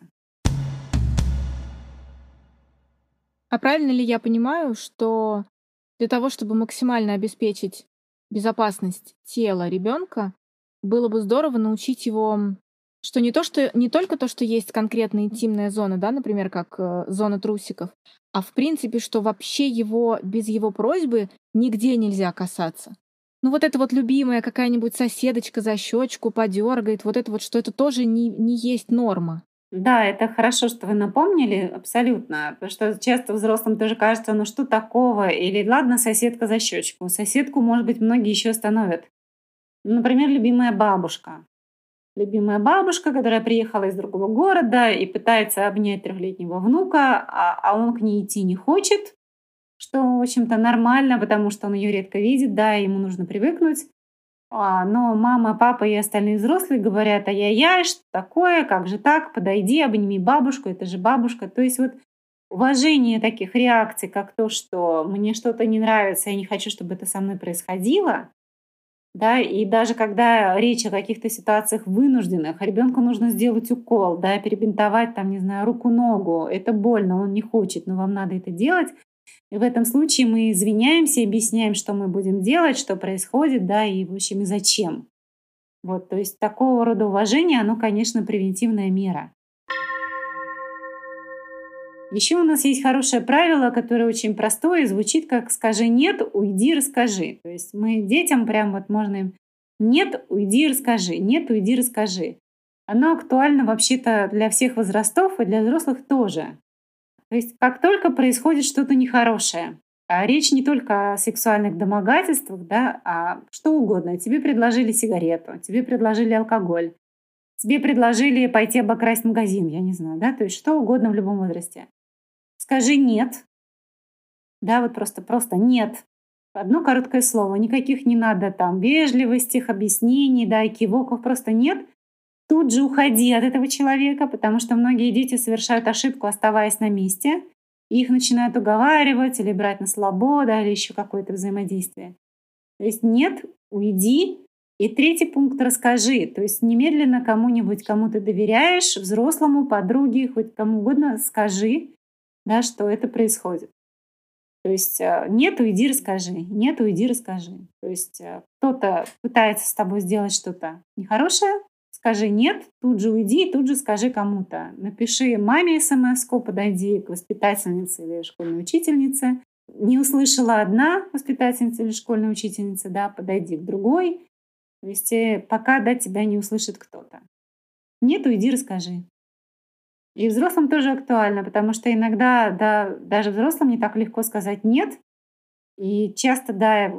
А правильно ли я понимаю, что для того, чтобы максимально обеспечить безопасность тела ребенка, было бы здорово научить его что не то, что не только то, что есть конкретная интимная зона, да, например, как э, зона трусиков, а в принципе, что вообще его без его просьбы нигде нельзя касаться. Ну вот это вот любимая какая-нибудь соседочка за щечку подергает, вот это вот, что это тоже не, не есть норма. Да, это хорошо, что вы напомнили, абсолютно. Потому что часто взрослым тоже кажется, ну что такого? Или ладно, соседка за щечку. Соседку, может быть, многие еще остановят. Например, любимая бабушка. любимая бабушка, которая приехала из другого города и пытается обнять трехлетнего внука, а, а он к ней идти не хочет, что, в общем-то, нормально, потому что он ее редко видит, да, ему нужно привыкнуть. А, но мама, папа и остальные взрослые говорят, ай-яй-яй, что такое, как же так, подойди, обними бабушку, это же бабушка. То есть вот уважение таких реакций, как то, что мне что-то не нравится, я не хочу, чтобы это со мной происходило, да, и даже когда речь о каких-то ситуациях вынужденных, ребенку нужно сделать укол, да, перебинтовать там, не знаю, руку-ногу, это больно, он не хочет, но вам надо это делать. И в этом случае мы извиняемся, объясняем, что мы будем делать, что происходит, да, и, в общем, и зачем. Вот, то есть такого рода уважение, оно, конечно, превентивная мера. Еще у нас есть хорошее правило, которое очень простое звучит как «скажи нет, уйди, расскажи». То есть мы детям прям вот можно им «нет, уйди, расскажи», «нет, уйди, расскажи». Оно актуально вообще-то для всех возрастов и для взрослых тоже. То есть как только происходит что-то нехорошее, а речь не только о сексуальных домогательствах, да, а что угодно. Тебе предложили сигарету, тебе предложили алкоголь, тебе предложили пойти обокрасть магазин, я не знаю, да, то есть что угодно в любом возрасте. Скажи «нет». Да, вот просто, просто «нет». Одно короткое слово. Никаких не надо там вежливостей, объяснений, да, и кивоков. Просто «нет». Тут же уходи от этого человека, потому что многие дети совершают ошибку, оставаясь на месте. Их начинают уговаривать или брать на слабо, да, или еще какое-то взаимодействие. То есть нет, уйди. И третий пункт расскажи. То есть немедленно кому-нибудь, кому ты доверяешь, взрослому, подруге, хоть кому угодно, скажи, да, что это происходит. То есть э, нет, уйди, расскажи. Нет, уйди, расскажи. То есть э, кто-то пытается с тобой сделать что-то нехорошее, скажи нет, тут же уйди, тут же скажи кому-то. Напиши маме смс подойди к воспитательнице или школьной учительнице. Не услышала одна воспитательница или школьная учительница, да, подойди к другой. То есть э, пока да, тебя не услышит кто-то. Нет, уйди, расскажи. И взрослым тоже актуально, потому что иногда да, даже взрослым не так легко сказать «нет». И часто, да,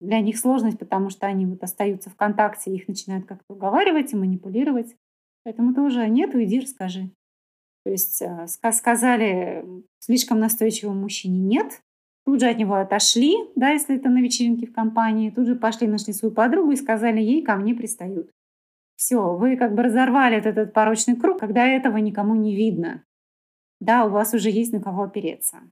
для них сложность, потому что они вот остаются в контакте, их начинают как-то уговаривать и манипулировать. Поэтому тоже «нет, уйди, расскажи». То есть э, сказали слишком настойчивому мужчине «нет», тут же от него отошли, да, если это на вечеринке в компании, тут же пошли, нашли свою подругу и сказали ей «ко мне пристают». Все, вы как бы разорвали этот, этот порочный круг, когда этого никому не видно. Да, у вас уже есть на кого опереться.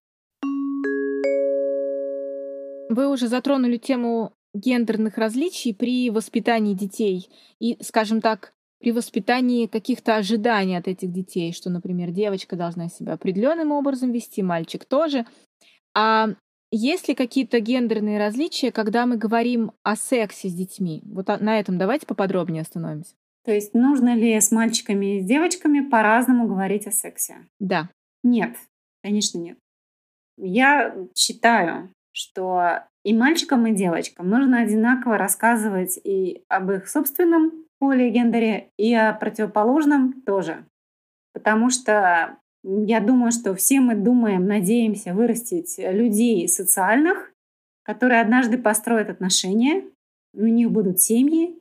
Вы уже затронули тему гендерных различий при воспитании детей и, скажем так, при воспитании каких-то ожиданий от этих детей, что, например, девочка должна себя определенным образом вести, мальчик тоже. А есть ли какие-то гендерные различия, когда мы говорим о сексе с детьми? Вот на этом давайте поподробнее остановимся. То есть нужно ли с мальчиками и с девочками по-разному говорить о сексе? Да. Нет, конечно нет. Я считаю, что и мальчикам, и девочкам нужно одинаково рассказывать и об их собственном поле гендере, и о противоположном тоже. Потому что я думаю, что все мы думаем, надеемся вырастить людей социальных, которые однажды построят отношения, у них будут семьи.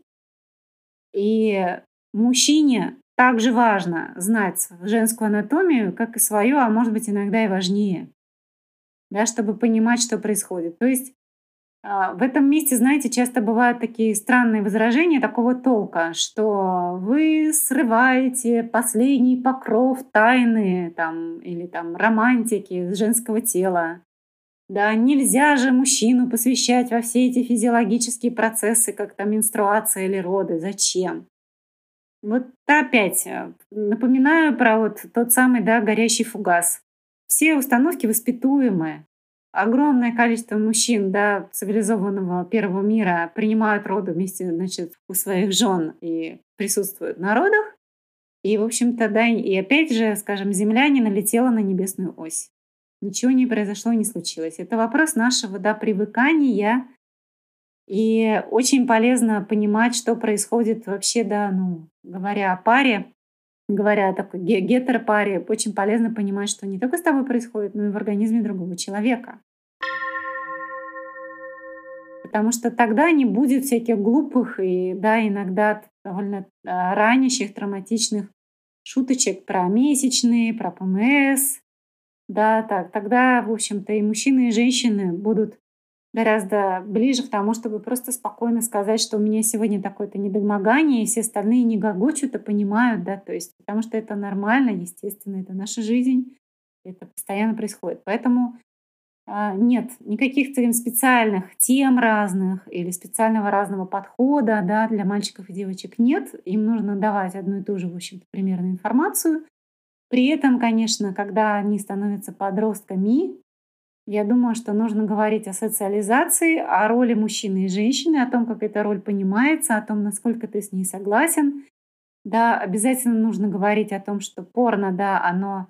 И мужчине также важно знать женскую анатомию, как и свою, а может быть иногда и важнее, да, чтобы понимать, что происходит. То есть а, в этом месте, знаете, часто бывают такие странные возражения такого толка, что вы срываете последний покров тайны там, или там романтики женского тела. Да, нельзя же мужчину посвящать во все эти физиологические процессы, как там менструация или роды. Зачем? Вот опять э, напоминаю про вот тот самый да, горящий фугас. Все установки воспитуемые огромное количество мужчин да, цивилизованного первого мира принимают роды вместе значит, у своих жен и присутствуют на родах. И, в общем-то, да, и опять же, скажем, Земля не налетела на небесную ось. Ничего не произошло, не случилось. Это вопрос нашего да, привыкания. И очень полезно понимать, что происходит вообще, да, ну, говоря о паре, говоря о такой гетеропаре, очень полезно понимать, что не только с тобой происходит, но и в организме другого человека. Потому что тогда не будет всяких глупых и, да, иногда довольно а, ранящих, травматичных шуточек про месячные, про ПМС. Да, так, тогда, в общем-то, и мужчины, и женщины будут гораздо ближе к тому, чтобы просто спокойно сказать, что у меня сегодня такое-то недомогание, и все остальные не гогочут и понимают, да, то есть, потому что это нормально, естественно, это наша жизнь, это постоянно происходит. Поэтому а, нет никаких специальных тем разных или специального разного подхода да, для мальчиков и девочек нет. Им нужно давать одну и ту же, в общем-то, примерную информацию. При этом, конечно, когда они становятся подростками, я думаю, что нужно говорить о социализации, о роли мужчины и женщины, о том, как эта роль понимается, о том, насколько ты с ней согласен. Да, обязательно нужно говорить о том, что порно, да, оно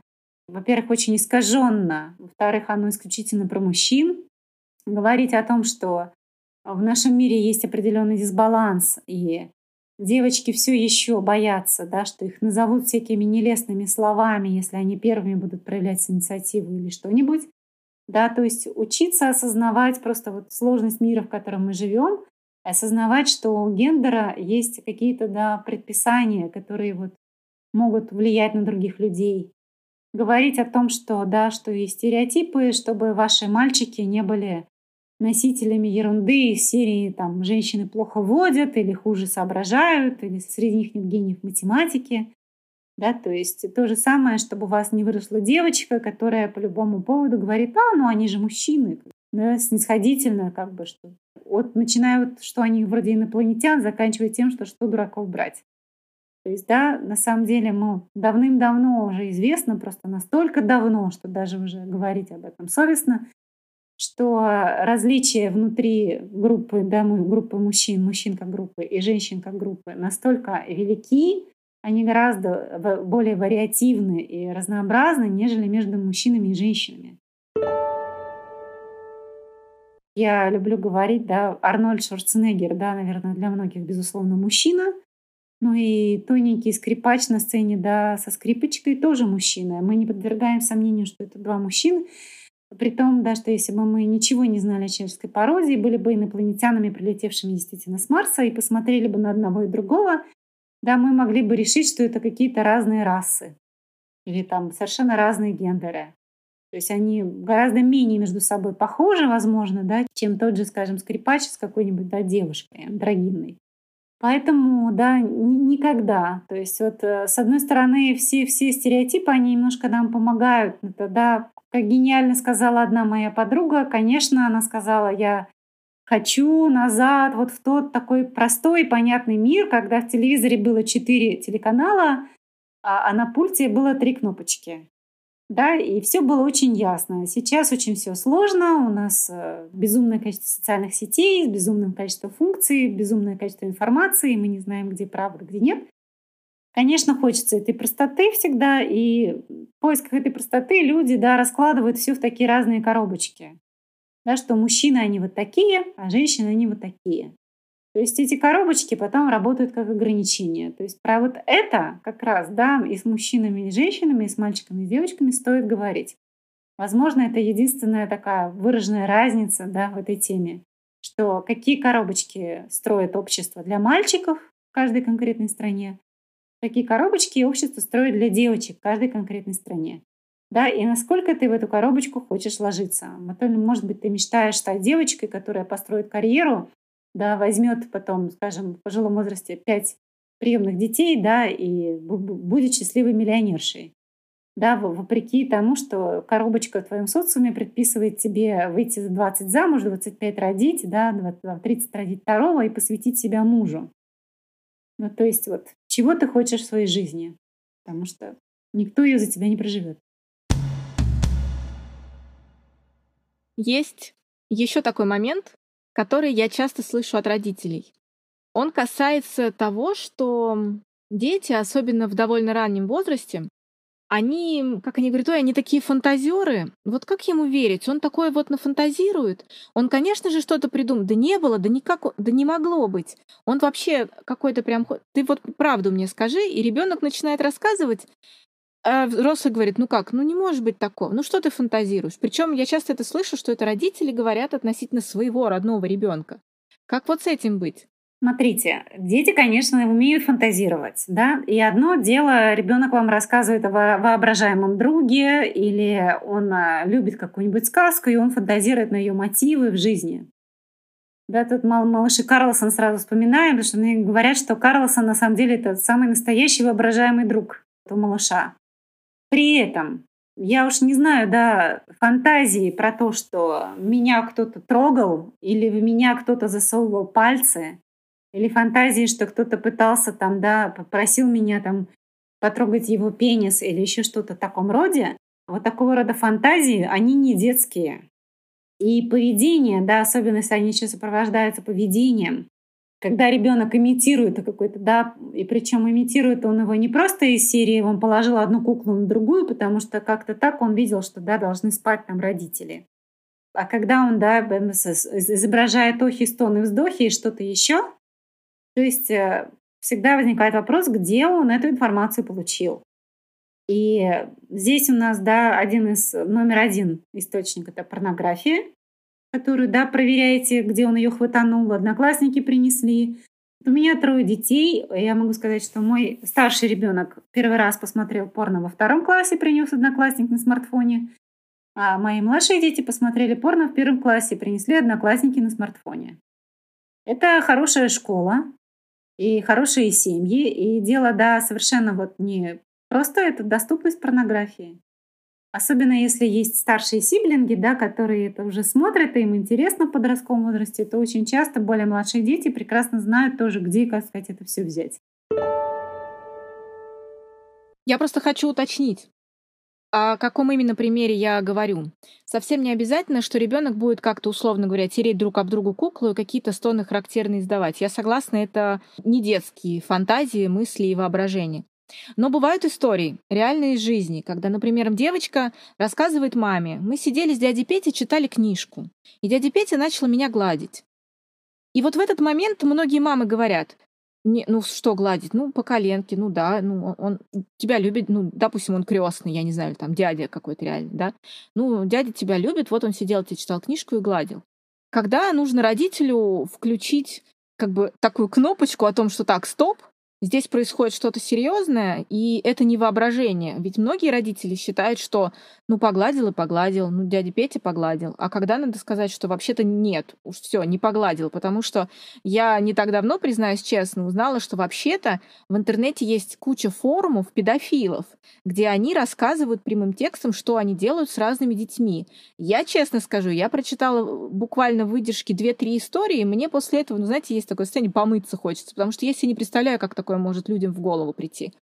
во-первых, очень искаженно, во-вторых, оно исключительно про мужчин. Говорить о том, что в нашем мире есть определенный дисбаланс, и девочки все еще боятся, да, что их назовут всякими нелестными словами, если они первыми будут проявлять инициативу или что-нибудь. Да, то есть учиться осознавать просто вот сложность мира, в котором мы живем, осознавать, что у гендера есть какие-то да, предписания, которые вот могут влиять на других людей, говорить о том, что да, что есть стереотипы, чтобы ваши мальчики не были носителями ерунды из серии там женщины плохо водят или хуже соображают, или среди них нет гениев математики. Да, то есть то же самое, чтобы у вас не выросла девочка, которая по любому поводу говорит, а, ну они же мужчины, да, снисходительно, как бы, что вот начиная вот, что они вроде инопланетян, заканчивая тем, что что дураков брать. То есть, да, на самом деле, мы давным-давно уже известно, просто настолько давно, что даже уже говорить об этом совестно, что различия внутри группы, да, группы мужчин, мужчин как группы и женщин как группы настолько велики, они гораздо более вариативны и разнообразны, нежели между мужчинами и женщинами. Я люблю говорить, да, Арнольд Шварценеггер, да, наверное, для многих, безусловно, мужчина – ну и тоненький скрипач на сцене, да, со скрипочкой тоже мужчина. Мы не подвергаем сомнению, что это два мужчины. При том, да, что если бы мы ничего не знали о человеческой породе, были бы инопланетянами, прилетевшими действительно с Марса, и посмотрели бы на одного и другого, да, мы могли бы решить, что это какие-то разные расы или там совершенно разные гендеры. То есть они гораздо менее между собой похожи, возможно, да, чем тот же, скажем, скрипач с какой-нибудь да, девушкой андрогинной. Поэтому, да, никогда. То есть вот э, с одной стороны все, все стереотипы, они немножко нам помогают. Это, да, как гениально сказала одна моя подруга, конечно, она сказала, я хочу назад вот в тот такой простой понятный мир, когда в телевизоре было четыре телеканала, а, а на пульте было три кнопочки. Да, и все было очень ясно. Сейчас очень все сложно, у нас э, безумное количество социальных сетей, безумное количество функций, безумное количество информации, мы не знаем, где правда, где нет. Конечно, хочется этой простоты всегда, и в поисках этой простоты люди да, раскладывают все в такие разные коробочки. Да, что мужчины, они вот такие, а женщины, они вот такие. То есть эти коробочки потом работают как ограничение. То есть про вот это как раз, да, и с мужчинами, и с женщинами, и с мальчиками, и с девочками стоит говорить. Возможно, это единственная такая выраженная разница да, в этой теме, что какие коробочки строит общество для мальчиков в каждой конкретной стране, какие коробочки общество строит для девочек в каждой конкретной стране. Да, и насколько ты в эту коробочку хочешь ложиться. Может быть, ты мечтаешь стать девочкой, которая построит карьеру да, возьмет потом, скажем, в пожилом возрасте пять приемных детей, да, и будет счастливой миллионершей. Да, вопреки тому, что коробочка в твоем социуме предписывает тебе выйти за 20 замуж, 25 родить, да, 30 родить второго и посвятить себя мужу. Ну, то есть вот чего ты хочешь в своей жизни? Потому что никто ее за тебя не проживет. Есть еще такой момент, который я часто слышу от родителей. Он касается того, что дети, особенно в довольно раннем возрасте, они, как они говорят, ой, они такие фантазеры. Вот как ему верить? Он такое вот нафантазирует. Он, конечно же, что-то придумал. Да не было, да никак, да не могло быть. Он вообще какой-то прям... Ты вот правду мне скажи, и ребенок начинает рассказывать, а взрослый говорит, ну как, ну не может быть такого, ну что ты фантазируешь? Причем я часто это слышу, что это родители говорят относительно своего родного ребенка. Как вот с этим быть? Смотрите, дети, конечно, умеют фантазировать, да, и одно дело, ребенок вам рассказывает о воображаемом друге, или он а, любит какую-нибудь сказку, и он фантазирует на ее мотивы в жизни. Да, тут мал малыши Карлсон сразу вспоминаем, потому что мне говорят, что Карлсон на самом деле это самый настоящий воображаемый друг у малыша. При этом я уж не знаю, да, фантазии про то, что меня кто-то трогал или в меня кто-то засовывал пальцы, или фантазии, что кто-то пытался там, да, попросил меня там потрогать его пенис или еще что-то в таком роде. Вот такого рода фантазии, они не детские. И поведение, да, особенно если они еще сопровождаются поведением, когда ребенок имитирует какой-то, да, и причем имитирует он его не просто из серии, он положил одну куклу на другую, потому что как-то так он видел, что, да, должны спать там родители. А когда он, да, изображает охи, стоны, вздохи и что-то еще, то есть э, всегда возникает вопрос, где он эту информацию получил. И здесь у нас, да, один из, номер один источник – это порнография, которую, да, проверяете, где он ее хватанул, одноклассники принесли. У меня трое детей. Я могу сказать, что мой старший ребенок первый раз посмотрел порно во втором классе, принес одноклассник на смартфоне. А мои младшие дети посмотрели порно в первом классе, принесли одноклассники на смартфоне. Это хорошая школа и хорошие семьи. И дело, да, совершенно вот не Просто это доступность порнографии. Особенно если есть старшие сиблинги, да, которые это уже смотрят, и им интересно в подростковом возрасте, то очень часто более младшие дети прекрасно знают тоже, где и как сказать это все взять. Я просто хочу уточнить. О каком именно примере я говорю? Совсем не обязательно, что ребенок будет как-то, условно говоря, тереть друг об другу куклу и какие-то стоны характерные издавать. Я согласна, это не детские фантазии, мысли и воображения. Но бывают истории, реальные из жизни, когда, например, девочка рассказывает маме, мы сидели с дядей Петей, читали книжку, и дядя Петя начал меня гладить. И вот в этот момент многие мамы говорят, не, ну что гладить, ну по коленке, ну да, ну он тебя любит, ну допустим он крестный, я не знаю, там дядя какой-то реальный, да, ну дядя тебя любит, вот он сидел, тебе читал книжку и гладил. Когда нужно родителю включить как бы такую кнопочку о том, что так, стоп, Здесь происходит что-то серьезное, и это не воображение. Ведь многие родители считают, что ну погладил и погладил, ну дядя Петя погладил. А когда надо сказать, что вообще-то нет, уж все, не погладил, потому что я не так давно, признаюсь честно, узнала, что вообще-то в интернете есть куча форумов педофилов, где они рассказывают прямым текстом, что они делают с разными детьми. Я честно скажу, я прочитала буквально выдержки 2-3 истории, и мне после этого, ну знаете, есть такое состояние, помыться хочется, потому что себе не представляю, как такое может людям в голову прийти.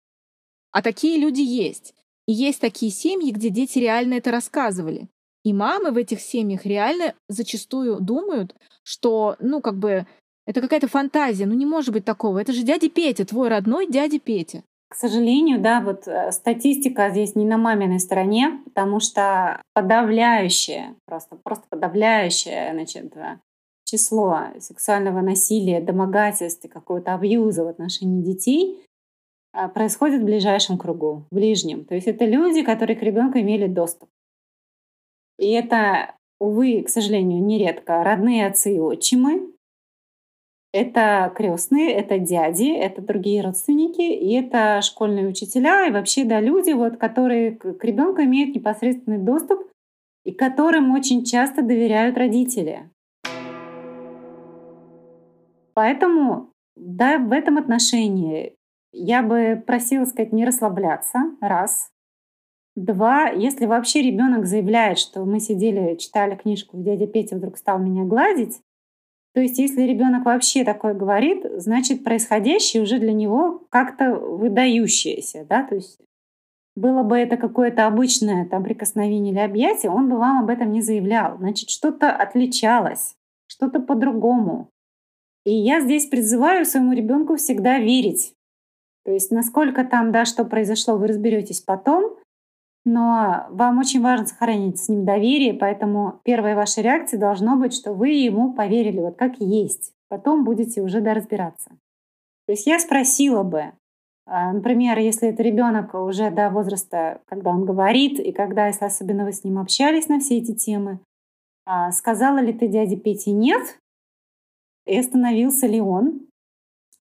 А такие люди есть. И есть такие семьи, где дети реально это рассказывали. И мамы в этих семьях реально зачастую думают, что, ну, как бы, это какая-то фантазия, ну не может быть такого. Это же дядя Петя, твой родной дядя Петя. К сожалению, да, вот э, статистика здесь не на маминой стороне, потому что подавляющее, просто, просто подавляющее, значит, э, число сексуального насилия, домогательств и какого-то абьюза в отношении детей а, происходит в ближайшем кругу, в ближнем. То есть это люди, которые к ребенку имели доступ. И это, увы, к сожалению, нередко родные отцы и отчимы, это крестные, это дяди, это другие родственники, и это школьные учителя, и вообще, да, люди, вот, которые к ребенку имеют непосредственный доступ и которым очень часто доверяют родители. Поэтому, да, в этом отношении я бы просила сказать не расслабляться, раз. Два, если вообще ребенок заявляет, что мы сидели, читали книжку, дядя Петя вдруг стал меня гладить, то есть если ребенок вообще такое говорит, значит происходящее уже для него как-то выдающееся, да, то есть было бы это какое-то обычное там прикосновение или объятие, он бы вам об этом не заявлял. Значит, что-то отличалось, что-то по-другому. И я здесь призываю своему ребенку всегда верить. То есть насколько там, да, что произошло, вы разберетесь потом, но вам очень важно сохранить с ним доверие, поэтому первая ваша реакция должна быть, что вы ему поверили вот как есть. Потом будете уже да, разбираться. То есть я спросила бы, а, например, если это ребенок уже до возраста, когда он говорит, и когда, если особенно вы с ним общались на все эти темы, а, сказала ли ты дяде Пете нет, и остановился ли он?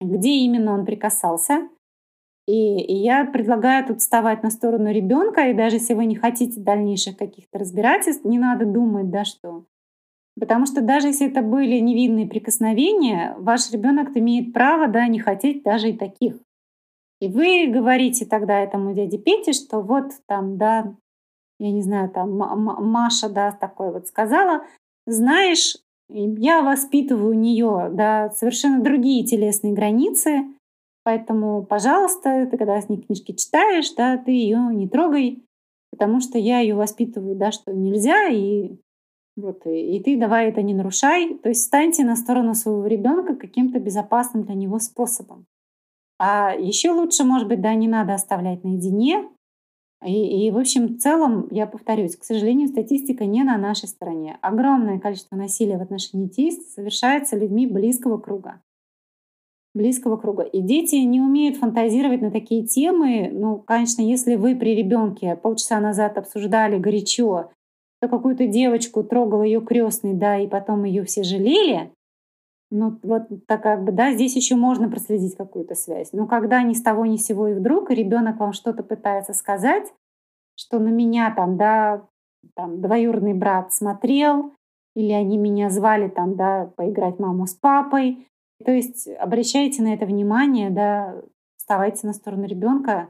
где именно он прикасался. И, и я предлагаю тут вставать на сторону ребенка, и даже если вы не хотите дальнейших каких-то разбирательств, не надо думать, да, что Потому что даже если это были невинные прикосновения, ваш ребенок имеет право да, не хотеть даже и таких. И вы говорите тогда этому дяде Пете, что вот там, да, я не знаю, там Маша, да, такое вот сказала, знаешь, я воспитываю у нее, да, совершенно другие телесные границы, поэтому, пожалуйста, ты когда с ней книжки читаешь, да, ты ее не трогай, потому что я ее воспитываю, да, что нельзя, и вот, и, и ты давай это не нарушай. То есть станьте на сторону своего ребенка каким-то безопасным для него способом. А еще лучше, может быть, да, не надо оставлять наедине. И, и, в общем, в целом, я повторюсь, к сожалению, статистика не на нашей стороне. Огромное количество насилия в отношении детей совершается людьми близкого круга. Близкого круга. И дети не умеют фантазировать на такие темы. Ну, конечно, если вы при ребенке полчаса назад обсуждали горячо что какую-то девочку трогал ее крестный, да, и потом ее все жалели, ну вот так как бы, да, здесь еще можно проследить какую-то связь. Но когда ни с того ни с сего и вдруг ребенок вам что-то пытается сказать, что на меня там, да, там двоюродный брат смотрел, или они меня звали там, да, поиграть маму с папой. То есть обращайте на это внимание, да, вставайте на сторону ребенка,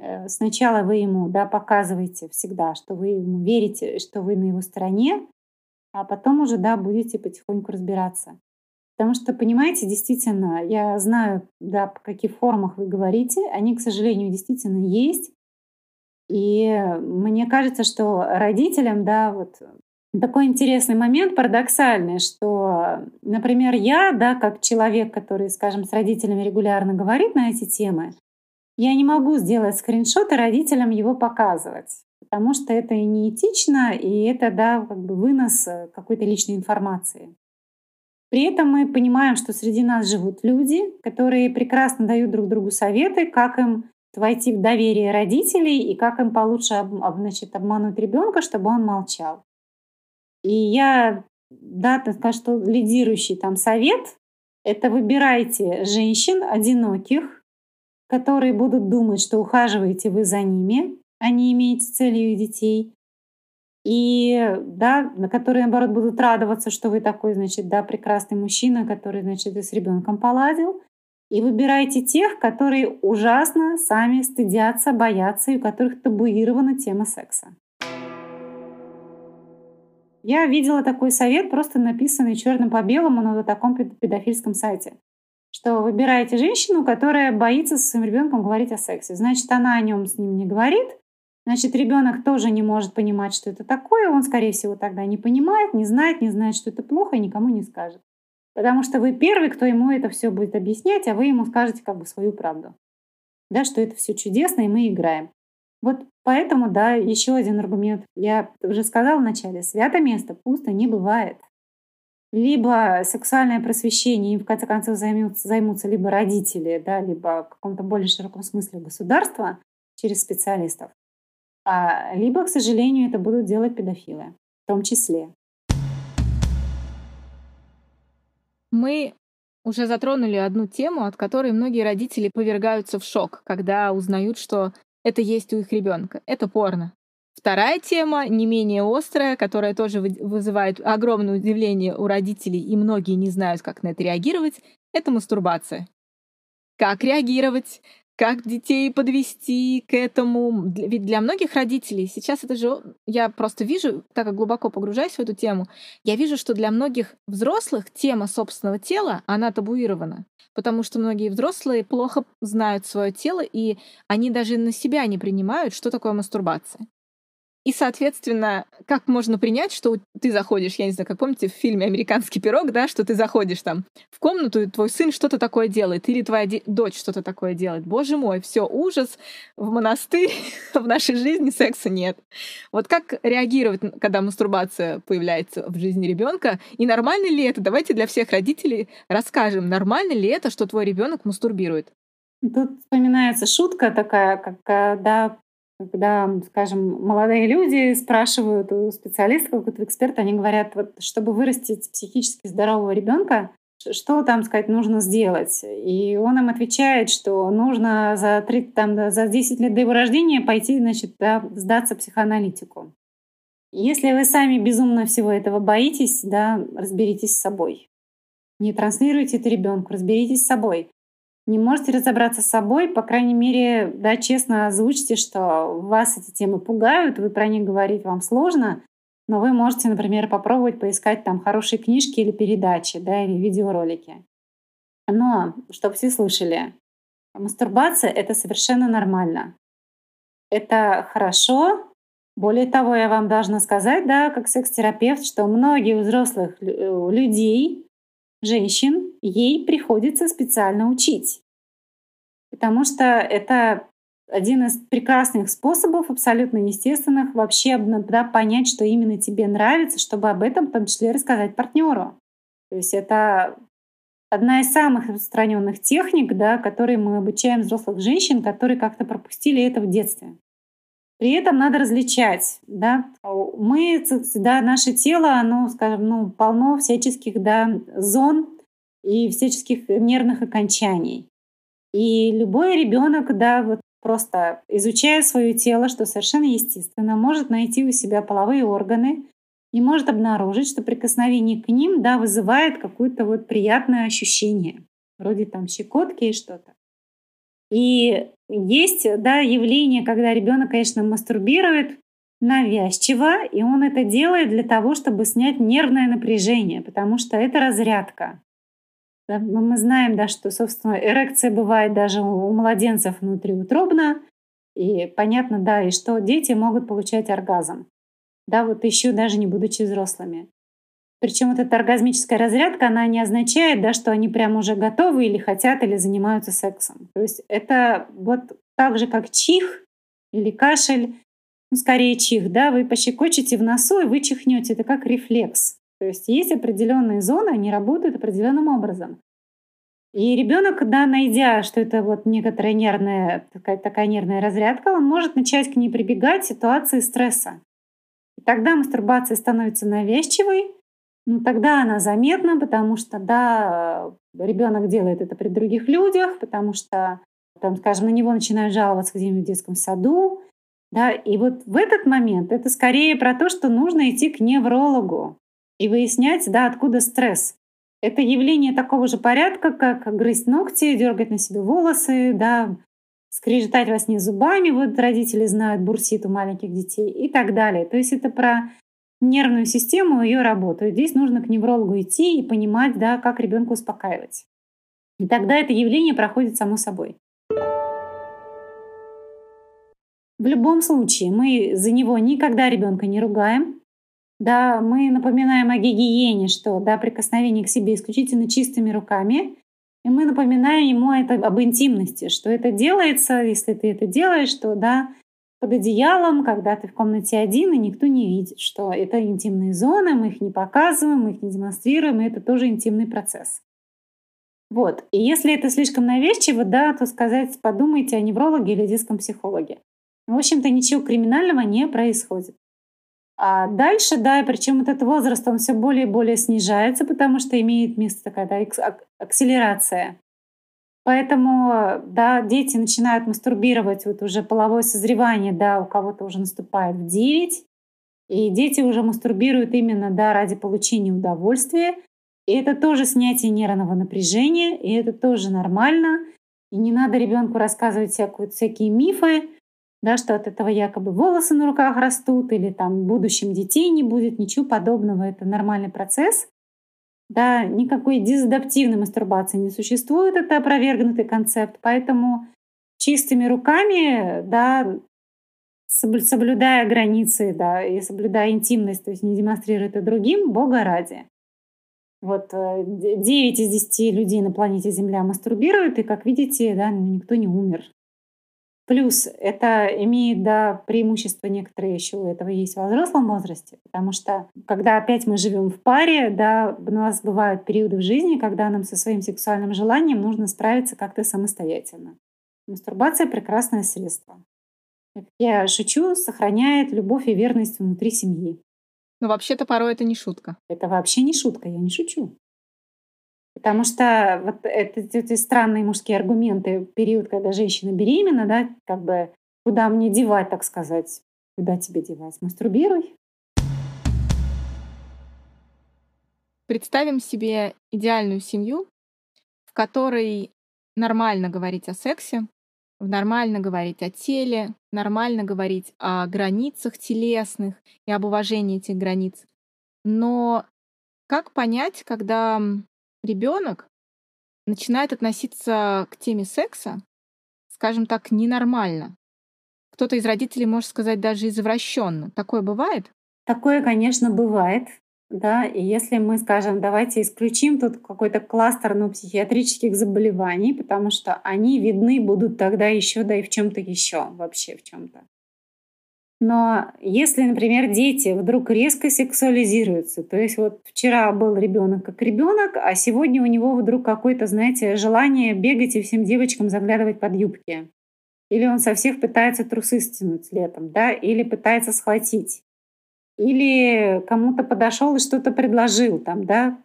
Э, сначала вы ему да, показываете всегда, что вы ему верите, что вы на его стороне, а потом уже да, будете потихоньку разбираться. Потому что, понимаете, действительно, я знаю, да, по каких формах вы говорите, они, к сожалению, действительно есть. И мне кажется, что родителям, да, вот такой интересный момент, парадоксальный, что, например, я, да, как человек, который, скажем, с родителями регулярно говорит на эти темы, я не могу сделать скриншот и родителям его показывать, потому что это неэтично, и это да, как бы вынос э, какой-то личной информации. При этом мы понимаем, что среди нас живут люди, которые прекрасно дают друг другу советы, как им войти в доверие родителей и как им получше значит, обмануть ребенка, чтобы он молчал. И я, да, так скажу, что лидирующий там совет — это выбирайте женщин одиноких, которые будут думать, что ухаживаете вы за ними, а не имеете целью детей. И, да, на которые, наоборот, будут радоваться, что вы такой, значит, да, прекрасный мужчина, который, значит, и с ребенком поладил. И выбирайте тех, которые ужасно сами стыдятся, боятся, и у которых табуирована тема секса. Я видела такой совет, просто написанный черным по белому на вот таком педофильском сайте что выбираете женщину, которая боится со своим ребенком говорить о сексе. Значит, она о нем с ним не говорит, значит, ребенок тоже не может понимать, что это такое, он, скорее всего, тогда не понимает, не знает, не знает, что это плохо и никому не скажет. Потому что вы первый, кто ему это все будет объяснять, а вы ему скажете как бы свою правду. Да, что это все чудесно, и мы играем. Вот поэтому, да, еще один аргумент. Я уже сказала вначале, свято место пусто не бывает либо сексуальное просвещение, им в конце концов займутся, займутся либо родители, да, либо в каком-то более широком смысле государство через специалистов, либо, к сожалению, это будут делать педофилы, в том числе. Мы уже затронули одну тему, от которой многие родители повергаются в шок, когда узнают, что это есть у их ребенка. Это порно. Вторая тема, не менее острая, которая тоже вызывает огромное удивление у родителей, и многие не знают, как на это реагировать, это мастурбация. Как реагировать? Как детей подвести к этому? Ведь для многих родителей сейчас это же... Я просто вижу, так как глубоко погружаюсь в эту тему, я вижу, что для многих взрослых тема собственного тела, она табуирована. Потому что многие взрослые плохо знают свое тело, и они даже на себя не принимают, что такое мастурбация. И, соответственно, как можно принять, что ты заходишь, я не знаю, как помните в фильме «Американский пирог», да, что ты заходишь там в комнату, и твой сын что-то такое делает, или твоя дочь что-то такое делает. Боже мой, все ужас, в монастырь, (laughs) в нашей жизни секса нет. Вот как реагировать, когда мастурбация появляется в жизни ребенка? И нормально ли это? Давайте для всех родителей расскажем, нормально ли это, что твой ребенок мастурбирует? Тут вспоминается шутка такая, когда когда, скажем, молодые люди спрашивают у специалистов, какого-то эксперта, они говорят, вот чтобы вырастить психически здорового ребенка, что там сказать нужно сделать. И он им отвечает, что нужно за, 3, там, за 10 лет до его рождения пойти, значит, да, сдаться психоаналитику. Если вы сами безумно всего этого боитесь, да, разберитесь с собой. Не транслируйте это ребенку, разберитесь с собой. Не можете разобраться с собой, по крайней мере, да, честно озвучьте, что вас эти темы пугают, вы про них говорить вам сложно, но вы можете, например, попробовать поискать там хорошие книжки или передачи, да, или видеоролики. Но, чтобы все слышали, мастурбация — это совершенно нормально. Это хорошо. Более того, я вам должна сказать, да, как секс-терапевт, что многие взрослых э, людей, женщин, ей приходится специально учить. Потому что это один из прекрасных способов, абсолютно естественных, вообще да, понять, что именно тебе нравится, чтобы об этом в том числе рассказать партнеру. То есть это одна из самых распространенных техник, да, которые мы обучаем взрослых женщин, которые как-то пропустили это в детстве. При этом надо различать, да, мы, да, наше тело, оно, скажем, ну, полно всяческих, да, зон и всяческих нервных окончаний. И любой ребенок, да, вот просто изучая свое тело, что совершенно естественно, может найти у себя половые органы и может обнаружить, что прикосновение к ним да, вызывает какое-то вот приятное ощущение, вроде там щекотки и что-то. И есть да, явление, когда ребенок, конечно, мастурбирует навязчиво, и он это делает для того, чтобы снять нервное напряжение, потому что это разрядка. Мы знаем, да, что, собственно, эрекция бывает даже у младенцев внутриутробно. И понятно, да, и что дети могут получать оргазм. Да, вот еще даже не будучи взрослыми. Причем вот эта оргазмическая разрядка, она не означает, да, что они прям уже готовы или хотят, или занимаются сексом. То есть это вот так же, как чих или кашель, ну, скорее чих, да, вы пощекочете в носу, и вы чихнете. Это как рефлекс. То есть есть определенные зоны, они работают определенным образом. И ребенок, да, найдя, что это вот некоторая нервная, такая, такая нервная разрядка, он может начать к ней прибегать в ситуации стресса. И тогда мастурбация становится навязчивой, ну тогда она заметна, потому что, да, ребенок делает это при других людях, потому что, там, скажем, на него начинают жаловаться где-нибудь в детском саду, да, и вот в этот момент это скорее про то, что нужно идти к неврологу, и выяснять, да, откуда стресс. Это явление такого же порядка, как грызть ногти, дергать на себе волосы, да, скрежетать во сне зубами, вот родители знают бурсит у маленьких детей и так далее. То есть это про нервную систему, ее работу. здесь нужно к неврологу идти и понимать, да, как ребенка успокаивать. И тогда это явление проходит само собой. В любом случае, мы за него никогда ребенка не ругаем, да, мы напоминаем о гигиене, что да, прикосновение к себе исключительно чистыми руками. И мы напоминаем ему это об интимности, что это делается, если ты это делаешь, что да, под одеялом, когда ты в комнате один, и никто не видит, что это интимные зоны, мы их не показываем, мы их не демонстрируем, и это тоже интимный процесс. Вот. И если это слишком навязчиво, да, то сказать, подумайте о неврологе или детском психологе. В общем-то, ничего криминального не происходит. А дальше, да, причем этот возраст, он все более и более снижается, потому что имеет место такая да, акселерация. Поэтому, да, дети начинают мастурбировать, вот уже половое созревание, да, у кого-то уже наступает в 9, и дети уже мастурбируют именно, да, ради получения удовольствия. И это тоже снятие нервного напряжения, и это тоже нормально. И не надо ребенку рассказывать всякую, всякие мифы, да, что от этого якобы волосы на руках растут или там в будущем детей не будет, ничего подобного. Это нормальный процесс. Да, никакой дезадаптивной мастурбации не существует, это опровергнутый концепт. Поэтому чистыми руками, да, соблюдая границы, да, и соблюдая интимность, то есть не демонстрируя это другим, Бога ради. Вот 9 э, из 10 людей на планете Земля мастурбируют, и, как видите, да, никто не умер. Плюс это имеет да, преимущество некоторые еще у этого есть во взрослом возрасте, потому что когда опять мы живем в паре, да, у нас бывают периоды в жизни, когда нам со своим сексуальным желанием нужно справиться как-то самостоятельно. Мастурбация — прекрасное средство. Я шучу, сохраняет любовь и верность внутри семьи. Но вообще-то порой это не шутка. Это вообще не шутка, я не шучу. Потому что вот это, эти странные мужские аргументы, период, когда женщина беременна, да, как бы куда мне девать, так сказать, куда тебе девать, мастурбируй. Представим себе идеальную семью, в которой нормально говорить о сексе, нормально говорить о теле, нормально говорить о границах телесных и об уважении этих границ. Но как понять, когда ребенок начинает относиться к теме секса, скажем так, ненормально? Кто-то из родителей может сказать даже извращенно. Такое бывает? Такое, конечно, бывает. Да, и если мы скажем, давайте исключим тут какой-то кластер ну, психиатрических заболеваний, потому что они видны будут тогда еще, да и в чем-то еще, вообще в чем-то. Но если, например, дети вдруг резко сексуализируются, то есть вот вчера был ребенок как ребенок, а сегодня у него вдруг какое-то, знаете, желание бегать и всем девочкам заглядывать под юбки. Или он со всех пытается трусы стянуть летом, да, или пытается схватить. Или кому-то подошел и что-то предложил, там, да,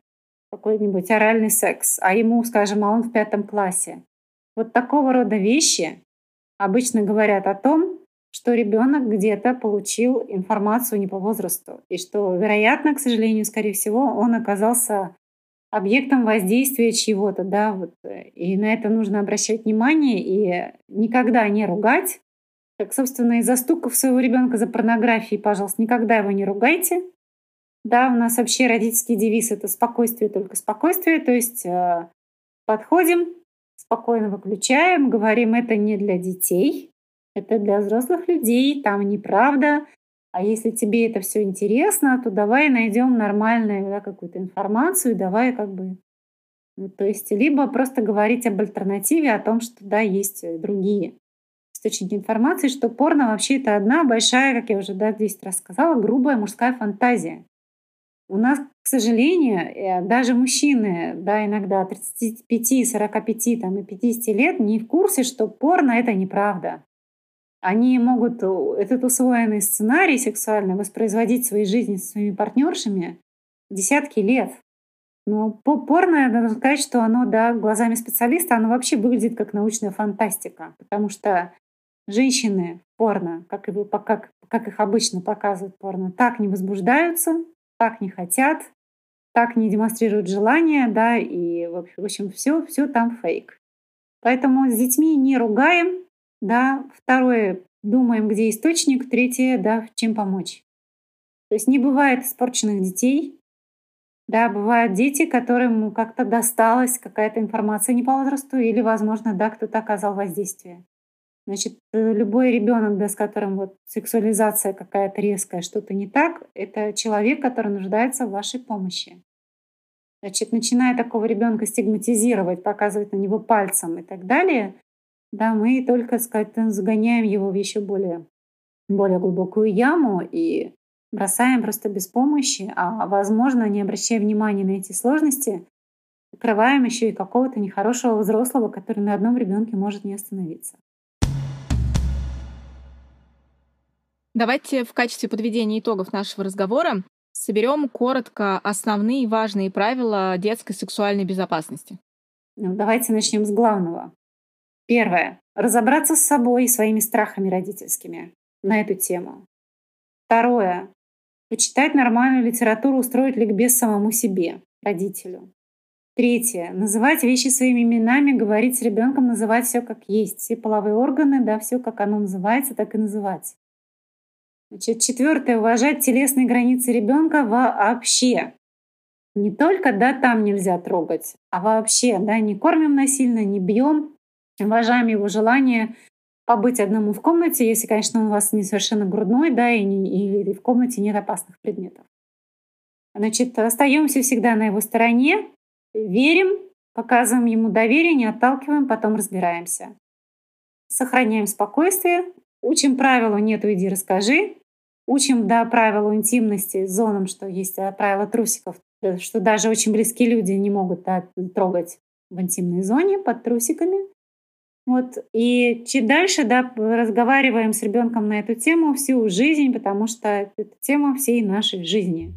какой-нибудь оральный секс, а ему, скажем, а он в пятом классе. Вот такого рода вещи обычно говорят о том, что ребенок где-то получил информацию не по возрасту, и что, вероятно, к сожалению, скорее всего, он оказался объектом воздействия чего-то, да, вот, и на это нужно обращать внимание и никогда не ругать, как, собственно, и застукав своего ребенка за порнографией, пожалуйста, никогда его не ругайте. Да, у нас вообще родительский девиз — это спокойствие, только спокойствие. То есть э, подходим, спокойно выключаем, говорим, это не для детей, это для взрослых людей, там неправда. А если тебе это все интересно, то давай найдем нормальную да, какую-то информацию, давай как бы ну, то есть либо просто говорить об альтернативе, о том, что да, есть другие источники информации, что порно вообще это одна большая, как я уже да, 10 раз сказала, грубая мужская фантазия. У нас, к сожалению, э, даже мужчины, да, иногда 35, 45 там, и 50 лет не в курсе, что порно — это неправда. Они могут э, этот усвоенный сценарий сексуальный воспроизводить в своей жизни со своими партнершами десятки лет. Но порно, надо сказать, что оно, да, глазами специалиста, оно вообще выглядит как научная фантастика, потому что женщины порно, как, его, как, как их обычно показывают порно, так не возбуждаются, так не хотят, так не демонстрируют желание, да, и в общем все, все там фейк. Поэтому с детьми не ругаем, да. Второе, думаем, где источник. Третье, да, чем помочь. То есть не бывает испорченных детей. Да, бывают дети, которым как-то досталась какая-то информация не по возрасту, или, возможно, да, кто-то оказал воздействие. Значит, э, любой ребенок, да, с которым вот сексуализация какая-то резкая, что-то не так, это человек, который нуждается в вашей помощи. Значит, начиная такого ребенка стигматизировать, показывать на него пальцем и так далее, да, мы только, сказать, загоняем его в еще более, более глубокую яму и бросаем просто без помощи, а, возможно, не обращая внимания на эти сложности, открываем еще и какого-то нехорошего взрослого, который на одном ребенке может не остановиться. Давайте в качестве подведения итогов нашего разговора соберем коротко основные важные правила детской сексуальной безопасности. Ну, давайте начнем с главного. Первое. Разобраться с собой и своими страхами родительскими на эту тему. Второе. Почитать нормальную литературу, устроить ликбез самому себе, родителю. Третье. Называть вещи своими именами, говорить с ребенком, называть все как есть. Все половые органы, да, все как оно называется, так и называть. Значит, четвертое. Уважать телесные границы ребенка вообще. Не только, да, там нельзя трогать, а вообще, да, не кормим насильно, не бьем, уважаем его желание побыть одному в комнате, если, конечно, он у вас не совершенно грудной, да, и, не, и в комнате нет опасных предметов. Значит, остаемся всегда на его стороне, верим, показываем ему доверие, не отталкиваем, потом разбираемся. Сохраняем спокойствие, учим правилу «нет, уйди, расскажи», Учим, да, правилу интимности зонам, что есть да, правила трусиков, что даже очень близкие люди не могут да, трогать в интимной зоне под трусиками. Вот. И чуть дальше да, разговариваем с ребенком на эту тему всю жизнь, потому что это тема всей нашей жизни.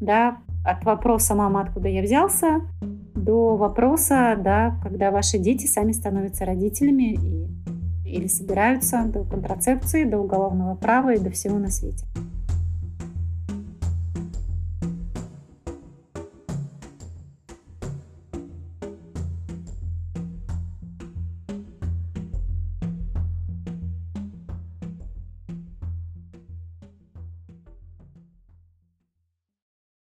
Да, от вопроса «мама, откуда я взялся?» до вопроса, да, когда ваши дети сами становятся родителями и, или собираются до контрацепции, до уголовного права и до всего на свете.